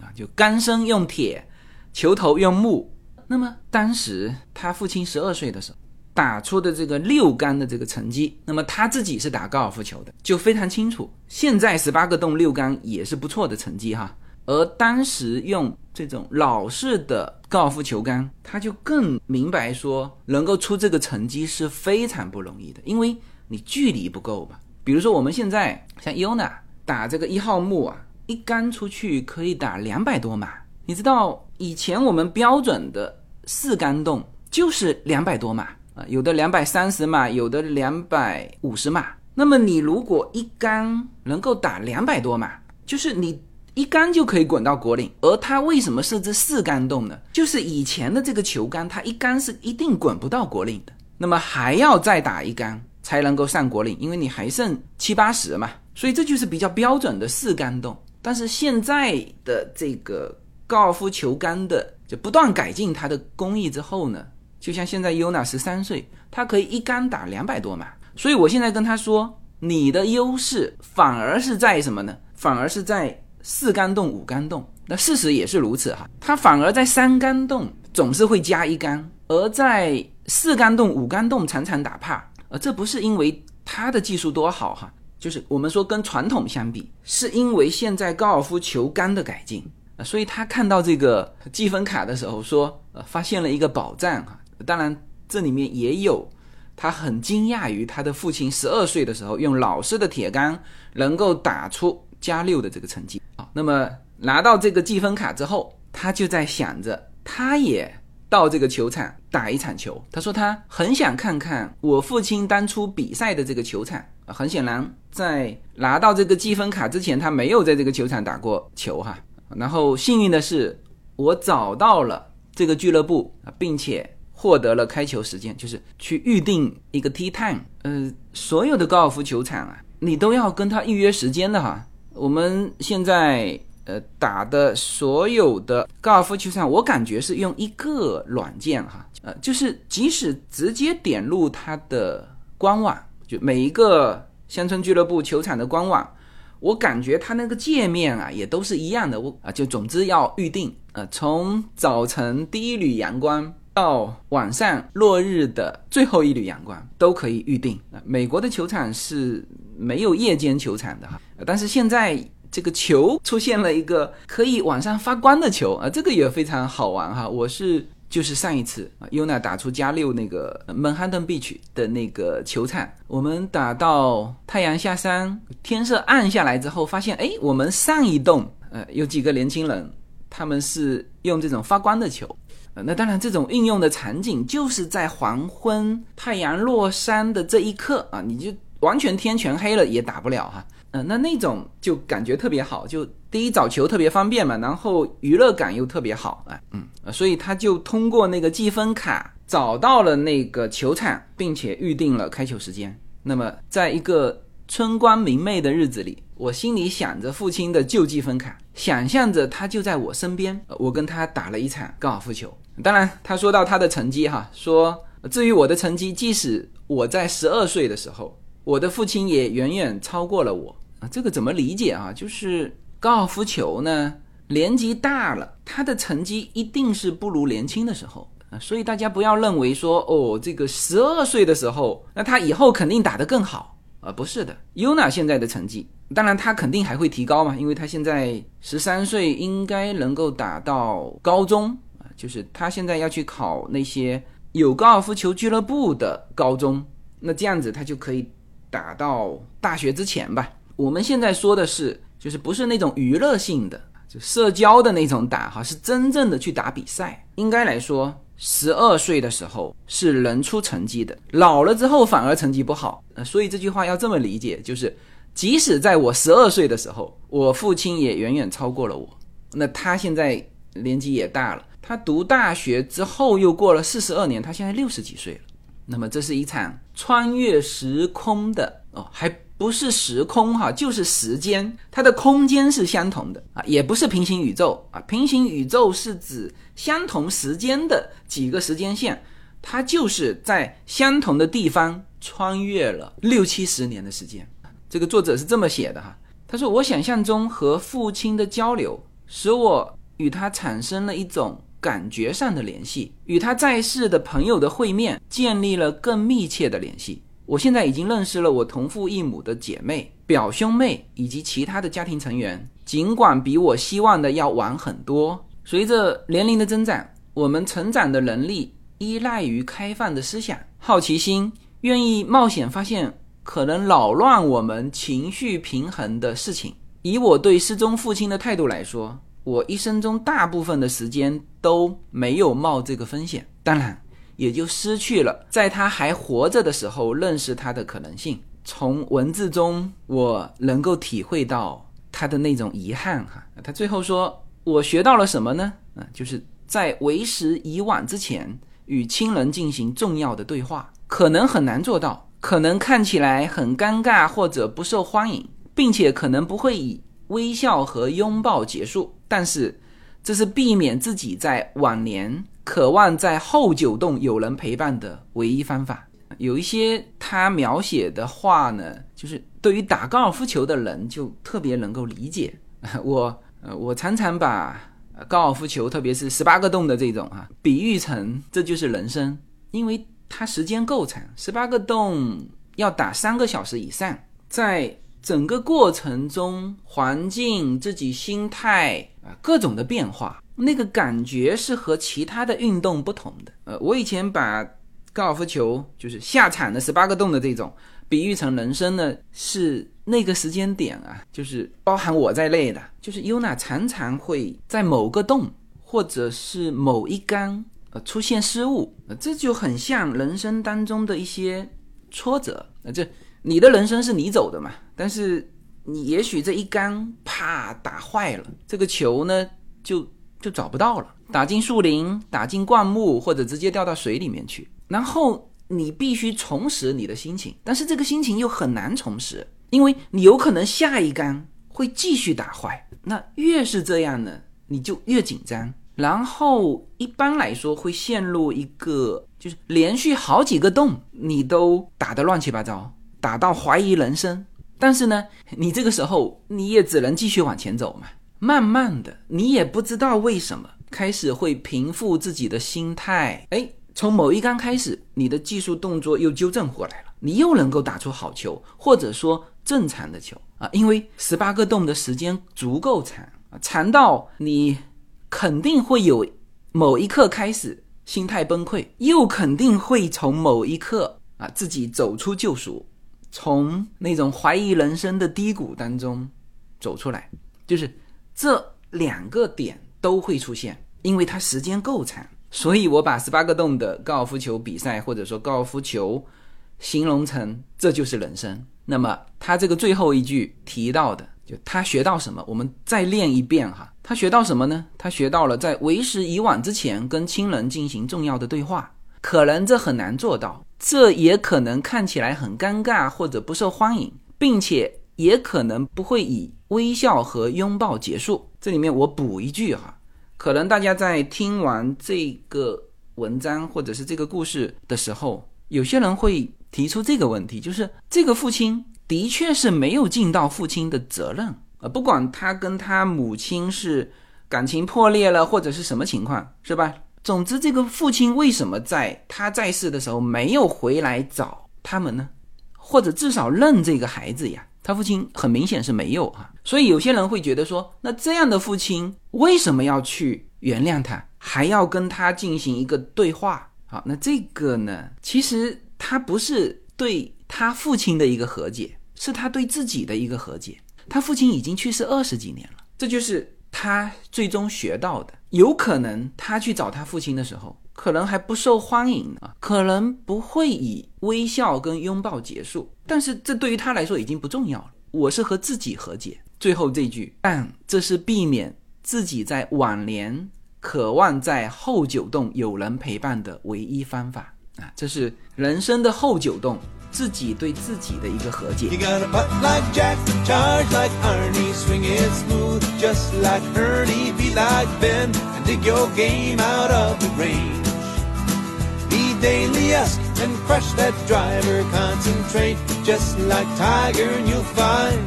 Speaker 1: 啊，就杆身用铁，球头用木。那么当时他父亲十二岁的时候打出的这个六杆的这个成绩，那么他自己是打高尔夫球的，就非常清楚。现在十八个洞六杆也是不错的成绩哈，而当时用这种老式的高尔夫球杆，他就更明白说，能够出这个成绩是非常不容易的，因为你距离不够嘛。比如说我们现在像 Yuna 打这个一号木啊，一杆出去可以打两百多码。你知道以前我们标准的四杆洞就是两百多码有的两百三十码，有的两百五十码。那么你如果一杆能够打两百多码，就是你一杆就可以滚到果岭。而它为什么设置四杆洞呢？就是以前的这个球杆，它一杆是一定滚不到果岭的，那么还要再打一杆。才能够上国岭，因为你还剩七八十嘛，所以这就是比较标准的四杆洞。但是现在的这个高尔夫球杆的就不断改进它的工艺之后呢，就像现在 Yuna 十三岁，他可以一杆打两百多码。所以我现在跟他说，你的优势反而是在什么呢？反而是在四杆洞、五杆洞。那事实也是如此哈，他反而在三杆洞总是会加一杆，而在四杆洞、五杆洞常常打怕。呃，这不是因为他的技术多好哈，就是我们说跟传统相比，是因为现在高尔夫球杆的改进，所以他看到这个积分卡的时候说，呃，发现了一个宝藏哈。当然这里面也有他很惊讶于他的父亲十二岁的时候用老式的铁杆能够打出加六的这个成绩啊。那么拿到这个积分卡之后，他就在想着，他也。到这个球场打一场球，他说他很想看看我父亲当初比赛的这个球场。很显然，在拿到这个积分卡之前，他没有在这个球场打过球哈。然后幸运的是，我找到了这个俱乐部，并且获得了开球时间，就是去预定一个 T time。呃，所有的高尔夫球场啊，你都要跟他预约时间的哈。我们现在。呃，打的所有的高尔夫球场，我感觉是用一个软件哈，呃，就是即使直接点入它的官网，就每一个乡村俱乐部球场的官网，我感觉它那个界面啊，也都是一样的。我啊，就总之要预定，呃，从早晨第一缕阳光到晚上落日的最后一缕阳光都可以预定。美国的球场是没有夜间球场的哈，但是现在。这个球出现了一个可以晚上发光的球啊，这个也非常好玩哈。我是就是上一次啊，Yuna 打出加六那个曼哈顿 Beach 的那个球场，我们打到太阳下山，天色暗下来之后，发现哎，我们上一栋呃有几个年轻人，他们是用这种发光的球，呃，那当然这种应用的场景就是在黄昏太阳落山的这一刻啊，你就。完全天全黑了也打不了哈。嗯，那那种就感觉特别好，就第一找球特别方便嘛，然后娱乐感又特别好啊，嗯，所以他就通过那个积分卡找到了那个球场，并且预定了开球时间。那么，在一个春光明媚的日子里，我心里想着父亲的旧积分卡，想象着他就在我身边，我跟他打了一场高尔夫球。当然，他说到他的成绩哈，说至于我的成绩，即使我在十二岁的时候，我的父亲也远远超过了我。啊，这个怎么理解啊？就是高尔夫球呢，年纪大了，他的成绩一定是不如年轻的时候啊。所以大家不要认为说，哦，这个十二岁的时候，那他以后肯定打得更好啊。不是的，UNA 现在的成绩，当然他肯定还会提高嘛，因为他现在十三岁，应该能够打到高中啊。就是他现在要去考那些有高尔夫球俱乐部的高中，那这样子他就可以打到大学之前吧。我们现在说的是，就是不是那种娱乐性的，就社交的那种打哈，是真正的去打比赛。应该来说，十二岁的时候是能出成绩的，老了之后反而成绩不好。呃，所以这句话要这么理解，就是即使在我十二岁的时候，我父亲也远远超过了我。那他现在年纪也大了，他读大学之后又过了四十二年，他现在六十几岁了。那么这是一场穿越时空的哦，还。不是时空哈，就是时间，它的空间是相同的啊，也不是平行宇宙啊。平行宇宙是指相同时间的几个时间线，它就是在相同的地方穿越了六七十年的时间。这个作者是这么写的哈，他说：“我想象中和父亲的交流，使我与他产生了一种感觉上的联系，与他在世的朋友的会面建立了更密切的联系。”我现在已经认识了我同父异母的姐妹、表兄妹以及其他的家庭成员，尽管比我希望的要晚很多。随着年龄的增长，我们成长的能力依赖于开放的思想、好奇心，愿意冒险发现可能扰乱我们情绪平衡的事情。以我对失踪父亲的态度来说，我一生中大部分的时间都没有冒这个风险。当然。也就失去了在他还活着的时候认识他的可能性。从文字中，我能够体会到他的那种遗憾。哈，他最后说：“我学到了什么呢？啊，就是在为时已晚之前，与亲人进行重要的对话，可能很难做到，可能看起来很尴尬或者不受欢迎，并且可能不会以微笑和拥抱结束。但是，这是避免自己在晚年。”渴望在后九洞有人陪伴的唯一方法，有一些他描写的话呢，就是对于打高尔夫球的人就特别能够理解。我呃，我常常把高尔夫球，特别是十八个洞的这种啊，比喻成这就是人生，因为它时间够长，十八个洞要打三个小时以上，在整个过程中，环境、自己心态啊，各种的变化。那个感觉是和其他的运动不同的。呃，我以前把高尔夫球就是下场的十八个洞的这种比喻成人生呢，是那个时间点啊，就是包含我在内的，就是 UNA 常常会在某个洞或者是某一杆呃出现失误，这就很像人生当中的一些挫折。呃，这你的人生是你走的嘛，但是你也许这一杆啪打坏了，这个球呢就。就找不到了，打进树林，打进灌木，或者直接掉到水里面去。然后你必须重拾你的心情，但是这个心情又很难重拾，因为你有可能下一杆会继续打坏。那越是这样呢，你就越紧张。然后一般来说会陷入一个，就是连续好几个洞你都打得乱七八糟，打到怀疑人生。但是呢，你这个时候你也只能继续往前走嘛。慢慢的，你也不知道为什么开始会平复自己的心态。哎，从某一杆开始，你的技术动作又纠正过来了，你又能够打出好球，或者说正常的球啊。因为十八个洞的时间足够长啊，长到你肯定会有某一刻开始心态崩溃，又肯定会从某一刻啊自己走出救赎，从那种怀疑人生的低谷当中走出来，就是。这两个点都会出现，因为它时间够长，所以我把十八个洞的高尔夫球比赛或者说高尔夫球形容成这就是人生。那么他这个最后一句提到的，就他学到什么？我们再练一遍哈。他学到什么呢？他学到了在为时已晚之前跟亲人进行重要的对话。可能这很难做到，这也可能看起来很尴尬或者不受欢迎，并且也可能不会以微笑和拥抱结束。这里面我补一句哈，可能大家在听完这个文章或者是这个故事的时候，有些人会。提出这个问题，就是这个父亲的确是没有尽到父亲的责任啊，不管他跟他母亲是感情破裂了，或者是什么情况，是吧？总之，这个父亲为什么在他在世的时候没有回来找他们呢？或者至少认这个孩子呀？他父亲很明显是没有哈，所以有些人会觉得说，那这样的父亲为什么要去原谅他，还要跟他进行一个对话？好，那这个呢，其实。他不是对他父亲的一个和解，是他对自己的一个和解。他父亲已经去世二十几年了，这就是他最终学到的。有可能他去找他父亲的时候，可能还不受欢迎啊，可能不会以微笑跟拥抱结束。但是这对于他来说已经不重要了。我是和自己和解。最后这句，但这是避免自己在晚年渴望在后九洞有人陪伴的唯一方法。啊，这是人生的后九洞，自己对自己的一个和解。Daily
Speaker 2: ask and crush that driver. Concentrate just like Tiger, and you find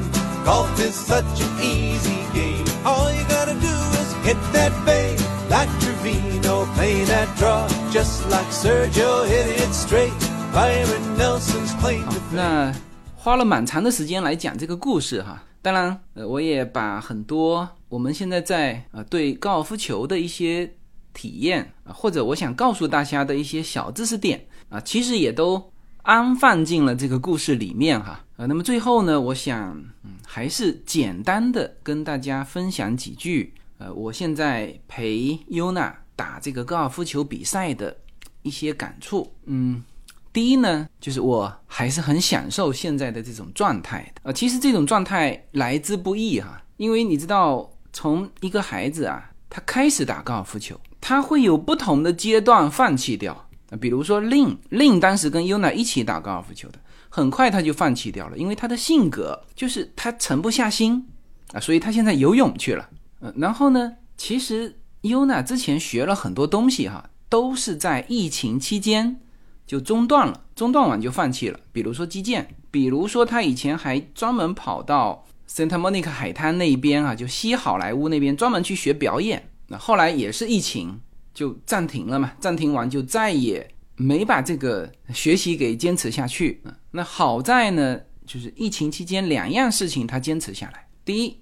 Speaker 2: golf is such an easy game. All you gotta do is hit that bay like Trevino, play that draw just like Sergio, hit it straight. Byron Nelson's plate. fame.
Speaker 1: 花了蛮长的时间来讲这个故事哈，当然，呃，我也把很多我们现在在呃对高尔夫球的一些体验啊，或者我想告诉大家的一些小知识点啊，其实也都安放进了这个故事里面哈。呃，那么最后呢，我想嗯，还是简单的跟大家分享几句。呃，我现在陪优娜打这个高尔夫球比赛的一些感触，嗯，第一呢，就是我还是很享受现在的这种状态的。呃，其实这种状态来之不易哈，因为你知道，从一个孩子啊，他开始打高尔夫球，他会有不同的阶段放弃掉。比如说令令当时跟优娜一起打高尔夫球的，很快他就放弃掉了，因为他的性格就是他沉不下心啊，所以他现在游泳去了。嗯然后呢？其实优娜之前学了很多东西哈，都是在疫情期间就中断了，中断完就放弃了。比如说击剑，比如说他以前还专门跑到 Santa Monica 海滩那边啊，就西好莱坞那边专门去学表演。那后来也是疫情就暂停了嘛，暂停完就再也没把这个学习给坚持下去。那好在呢，就是疫情期间两样事情他坚持下来。第一。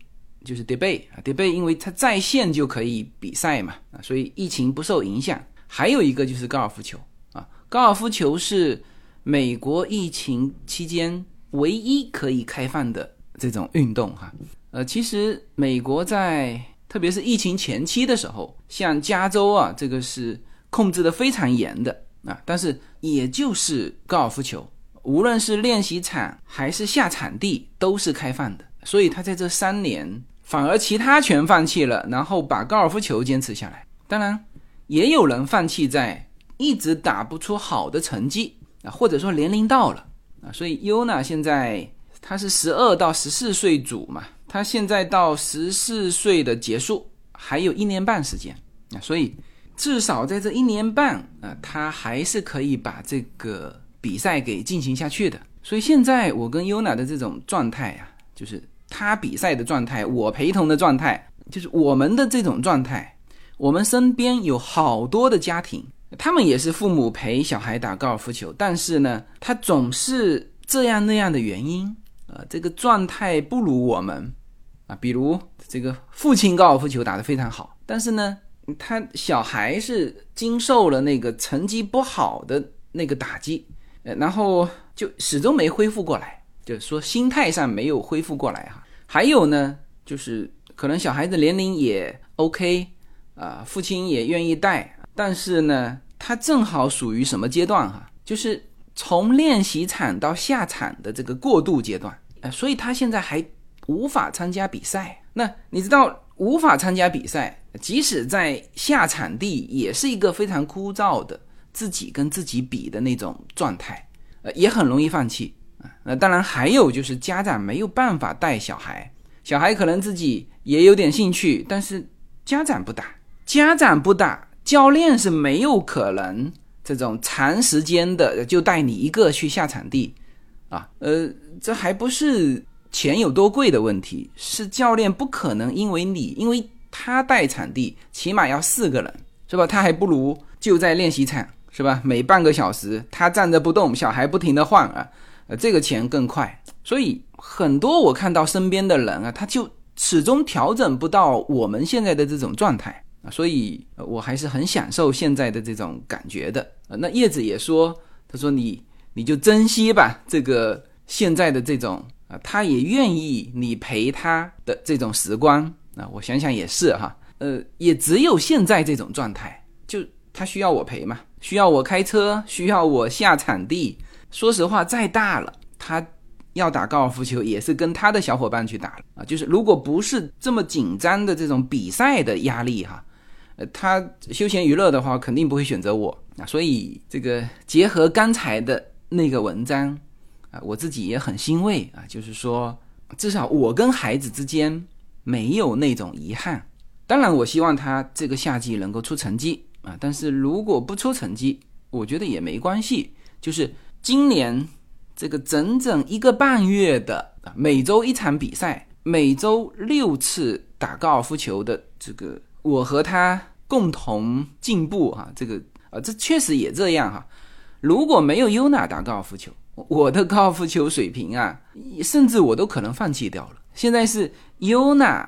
Speaker 1: 就是 debate 啊，debate，因为它在线就可以比赛嘛，啊，所以疫情不受影响。还有一个就是高尔夫球啊，高尔夫球是美国疫情期间唯一可以开放的这种运动哈。呃，其实美国在特别是疫情前期的时候，像加州啊，这个是控制的非常严的啊，但是也就是高尔夫球，无论是练习场还是下场地都是开放的，所以他在这三年。反而其他全放弃了，然后把高尔夫球坚持下来。当然，也有人放弃在一直打不出好的成绩啊，或者说年龄到了啊。所以优娜现在他是十二到十四岁组嘛，他现在到十四岁的结束还有一年半时间啊，所以至少在这一年半啊，他还是可以把这个比赛给进行下去的。所以现在我跟优娜的这种状态啊，就是。他比赛的状态，我陪同的状态，就是我们的这种状态。我们身边有好多的家庭，他们也是父母陪小孩打高尔夫球，但是呢，他总是这样那样的原因，呃，这个状态不如我们比如这个父亲高尔夫球打得非常好，但是呢，他小孩是经受了那个成绩不好的那个打击，呃，然后就始终没恢复过来，就是说心态上没有恢复过来哈。还有呢，就是可能小孩子年龄也 OK，啊，父亲也愿意带，但是呢，他正好属于什么阶段哈？就是从练习场到下场的这个过渡阶段，呃，所以他现在还无法参加比赛。那你知道，无法参加比赛，即使在下场地，也是一个非常枯燥的自己跟自己比的那种状态，呃，也很容易放弃啊。那当然还有就是家长没有办法带小孩，小孩可能自己也有点兴趣，但是家长不打，家长不打，教练是没有可能。这种长时间的就带你一个去下场地，啊，呃，这还不是钱有多贵的问题，是教练不可能因为你，因为他带场地起码要四个人，是吧？他还不如就在练习场，是吧？每半个小时他站着不动，小孩不停的换啊，呃，这个钱更快。所以很多我看到身边的人啊，他就始终调整不到我们现在的这种状态。啊，所以我还是很享受现在的这种感觉的。那叶子也说，他说你你就珍惜吧，这个现在的这种他也愿意你陪他的这种时光啊。我想想也是哈，呃，也只有现在这种状态，就他需要我陪嘛，需要我开车，需要我下场地。说实话，再大了，他要打高尔夫球也是跟他的小伙伴去打啊。就是如果不是这么紧张的这种比赛的压力哈。呃，他休闲娱乐的话，肯定不会选择我啊。所以这个结合刚才的那个文章啊，我自己也很欣慰啊。就是说，至少我跟孩子之间没有那种遗憾。当然，我希望他这个夏季能够出成绩啊。但是如果不出成绩，我觉得也没关系。就是今年这个整整一个半月的每周一场比赛，每周六次打高尔夫球的这个。我和他共同进步哈，这个啊，这确实也这样哈。如果没有优娜打高尔夫球，我的高尔夫球水平啊，甚至我都可能放弃掉了。现在是优娜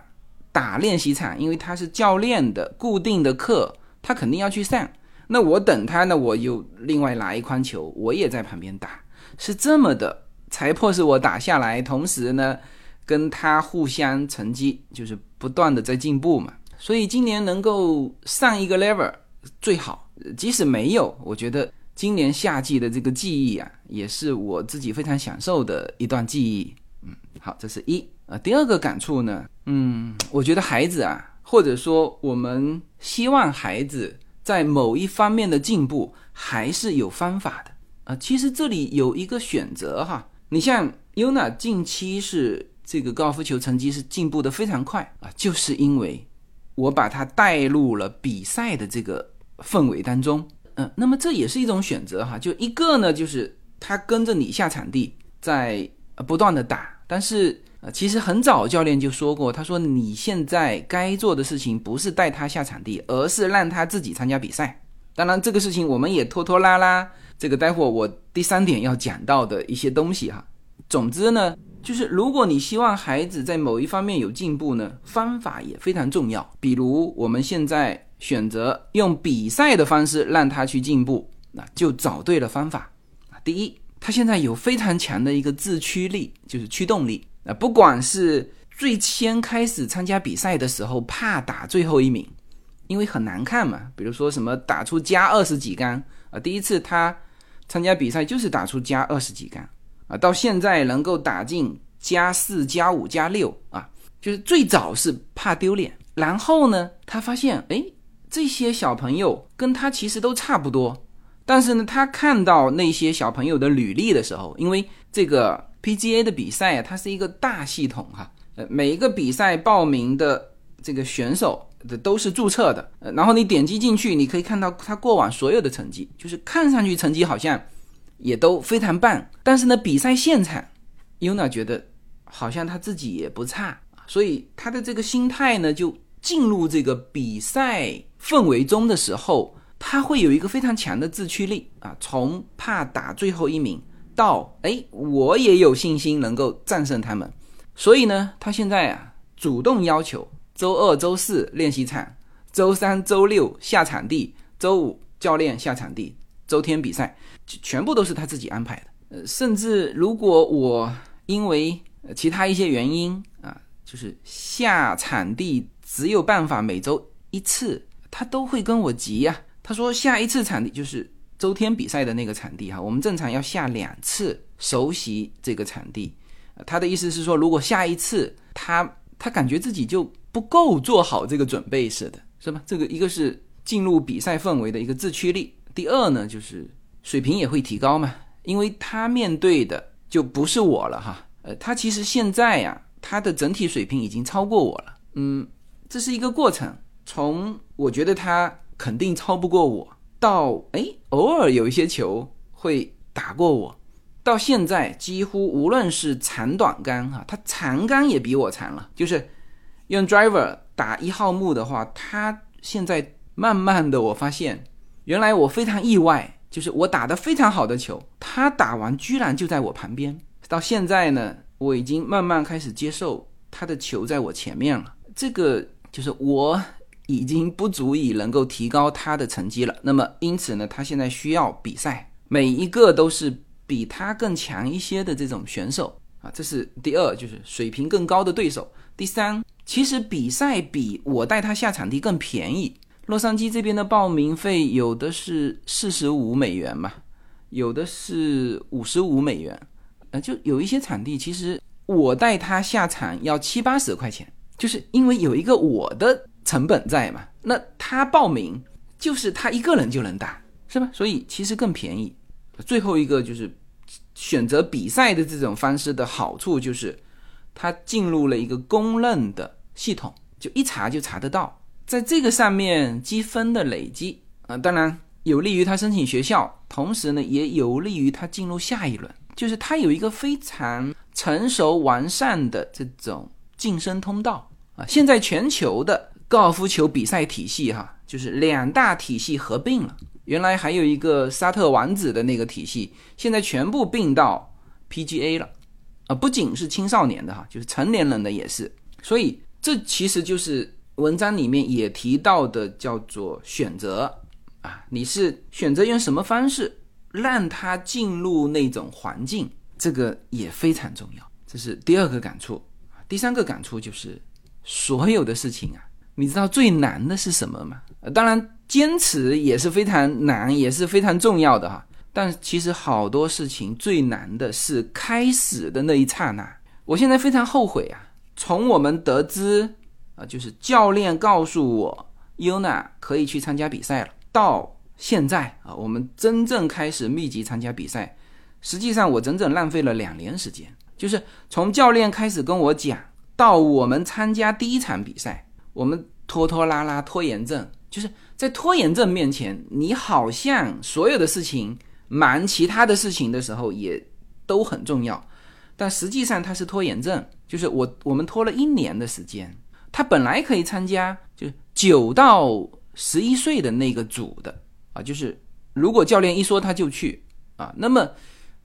Speaker 1: 打练习场，因为他是教练的固定的课，他肯定要去上。那我等他呢，我又另外拿一筐球，我也在旁边打，是这么的才迫使我打下来。同时呢，跟他互相成绩就是不断的在进步嘛。所以今年能够上一个 level 最好，即使没有，我觉得今年夏季的这个记忆啊，也是我自己非常享受的一段记忆。嗯，好，这是一啊。第二个感触呢，嗯，我觉得孩子啊，或者说我们希望孩子在某一方面的进步，还是有方法的啊。其实这里有一个选择哈，你像 Yuna 近期是这个高尔夫球成绩是进步的非常快啊，就是因为。我把他带入了比赛的这个氛围当中，嗯，那么这也是一种选择哈。就一个呢，就是他跟着你下场地，在不断的打，但是呃，其实很早教练就说过，他说你现在该做的事情不是带他下场地，而是让他自己参加比赛。当然，这个事情我们也拖拖拉拉，这个待会我第三点要讲到的一些东西哈。总之呢。就是如果你希望孩子在某一方面有进步呢，方法也非常重要。比如我们现在选择用比赛的方式让他去进步，那就找对了方法。第一，他现在有非常强的一个自驱力，就是驱动力啊。不管是最先开始参加比赛的时候，怕打最后一名，因为很难看嘛。比如说什么打出加二十几杆啊，第一次他参加比赛就是打出加二十几杆。啊，到现在能够打进加四、加五、加六啊，就是最早是怕丢脸，然后呢，他发现，哎，这些小朋友跟他其实都差不多，但是呢，他看到那些小朋友的履历的时候，因为这个 PGA 的比赛啊，它是一个大系统哈，呃，每一个比赛报名的这个选手的都是注册的，呃，然后你点击进去，你可以看到他过往所有的成绩，就是看上去成绩好像。也都非常棒，但是呢，比赛现场，Yuna 觉得好像他自己也不差，所以他的这个心态呢，就进入这个比赛氛围中的时候，他会有一个非常强的自驱力啊，从怕打最后一名到哎，我也有信心能够战胜他们，所以呢，他现在啊，主动要求周二、周四练习场，周三、周六下场地，周五教练下场地。周天比赛，全部都是他自己安排的。呃，甚至如果我因为其他一些原因啊，就是下场地只有办法每周一次，他都会跟我急呀。他说下一次场地就是周天比赛的那个场地哈，我们正常要下两次熟悉这个场地。他的意思是说，如果下一次他他感觉自己就不够做好这个准备似的，是吧？这个一个是进入比赛氛围的一个自驱力，第二呢就是水平也会提高嘛，因为他面对的就不是我了哈。呃，他其实现在呀，他的整体水平已经超过我了。嗯，这是一个过程，从我觉得他肯定超不过我。到哎，偶尔有一些球会打过我，到现在几乎无论是长短杆哈，他长杆也比我长了。就是用 driver 打一号木的话，他现在慢慢的我发现，原来我非常意外，就是我打得非常好的球，他打完居然就在我旁边。到现在呢，我已经慢慢开始接受他的球在我前面了。这个就是我。已经不足以能够提高他的成绩了。那么，因此呢，他现在需要比赛，每一个都是比他更强一些的这种选手啊。这是第二，就是水平更高的对手。第三，其实比赛比我带他下场地更便宜。洛杉矶这边的报名费有的是四十五美元嘛，有的是五十五美元。呃，就有一些场地，其实我带他下场要七八十块钱，就是因为有一个我的。成本在嘛？那他报名就是他一个人就能打，是吧？所以其实更便宜。最后一个就是选择比赛的这种方式的好处就是，他进入了一个公认的系统，就一查就查得到。在这个上面积分的累积啊，当然有利于他申请学校，同时呢也有利于他进入下一轮。就是他有一个非常成熟完善的这种晋升通道啊。现在全球的。高尔夫球比赛体系，哈，就是两大体系合并了。原来还有一个沙特王子的那个体系，现在全部并到 PGA 了。啊，不仅是青少年的哈，就是成年人的也是。所以这其实就是文章里面也提到的，叫做选择啊，你是选择用什么方式让他进入那种环境，这个也非常重要。这是第二个感触。第三个感触就是所有的事情啊。你知道最难的是什么吗？当然，坚持也是非常难，也是非常重要的哈。但其实好多事情最难的是开始的那一刹那。我现在非常后悔啊！从我们得知啊，就是教练告诉我尤娜可以去参加比赛了，到现在啊，我们真正开始密集参加比赛，实际上我整整浪费了两年时间。就是从教练开始跟我讲，到我们参加第一场比赛。我们拖拖拉拉，拖延症就是在拖延症面前，你好像所有的事情忙其他的事情的时候也都很重要，但实际上它是拖延症。就是我我们拖了一年的时间，他本来可以参加，就是九到十一岁的那个组的啊，就是如果教练一说他就去啊，那么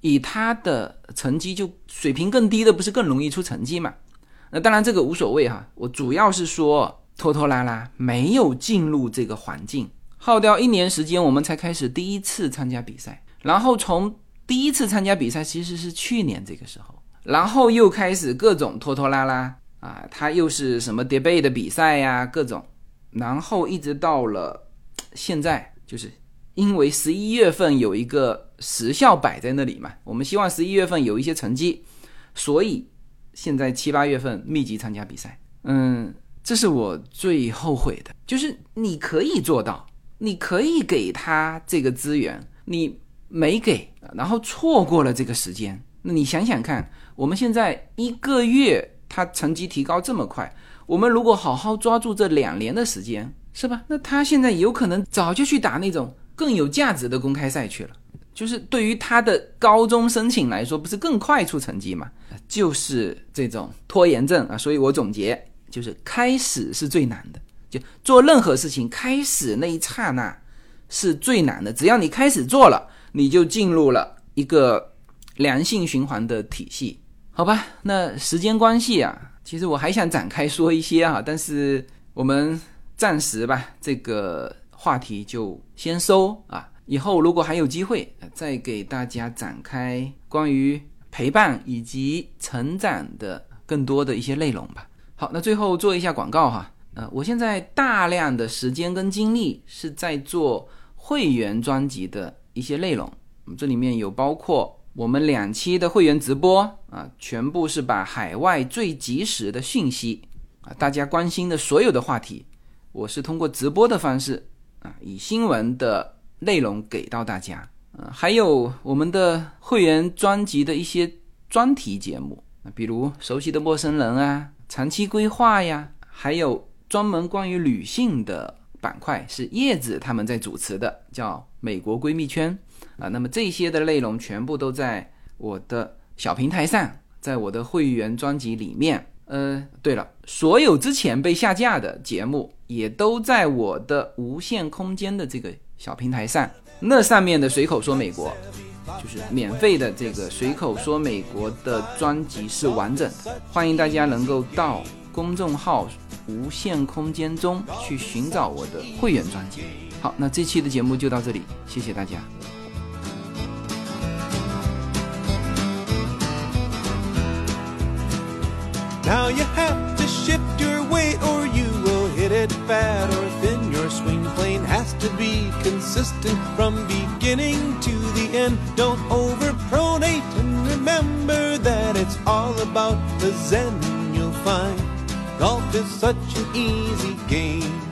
Speaker 1: 以他的成绩就水平更低的，不是更容易出成绩嘛？那当然这个无所谓哈，我主要是说。拖拖拉拉，没有进入这个环境，耗掉一年时间，我们才开始第一次参加比赛。然后从第一次参加比赛，其实是去年这个时候，然后又开始各种拖拖拉拉啊，他又是什么 debate 的比赛呀，各种，然后一直到了现在，就是因为十一月份有一个时效摆在那里嘛，我们希望十一月份有一些成绩，所以现在七八月份密集参加比赛，嗯。这是我最后悔的，就是你可以做到，你可以给他这个资源，你没给，然后错过了这个时间。那你想想看，我们现在一个月他成绩提高这么快，我们如果好好抓住这两年的时间，是吧？那他现在有可能早就去打那种更有价值的公开赛去了。就是对于他的高中申请来说，不是更快出成绩吗？就是这种拖延症啊。所以我总结。就是开始是最难的，就做任何事情开始那一刹那是最难的。只要你开始做了，你就进入了一个良性循环的体系，好吧？那时间关系啊，其实我还想展开说一些啊，但是我们暂时吧，这个话题就先收啊。以后如果还有机会，再给大家展开关于陪伴以及成长的更多的一些内容吧。好，那最后做一下广告哈，呃，我现在大量的时间跟精力是在做会员专辑的一些内容，这里面有包括我们两期的会员直播啊，全部是把海外最及时的讯息啊，大家关心的所有的话题，我是通过直播的方式啊，以新闻的内容给到大家。呃，还有我们的会员专辑的一些专题节目啊，比如熟悉的陌生人啊，长期规划呀，还有专门关于女性的板块是叶子他们在主持的，叫美国闺蜜圈啊。那么这些的内容全部都在我的小平台上，在我的会员专辑里面。呃，对了，所有之前被下架的节目也都在我的无限空间的这个小平台上。那上面的随口说美国，就是免费的这个随口说美国的专辑是完整，欢迎大家能够到公众号无限空间中去寻找我的会员专辑。好，那这期的节目就到这里，谢谢大家。
Speaker 2: Now you have to shift your weight or you will hit it fat or thin. Your swing plane has to be consistent from beginning to the end. Don't overpronate and remember that it's all about the zen. You'll find golf is such an easy game.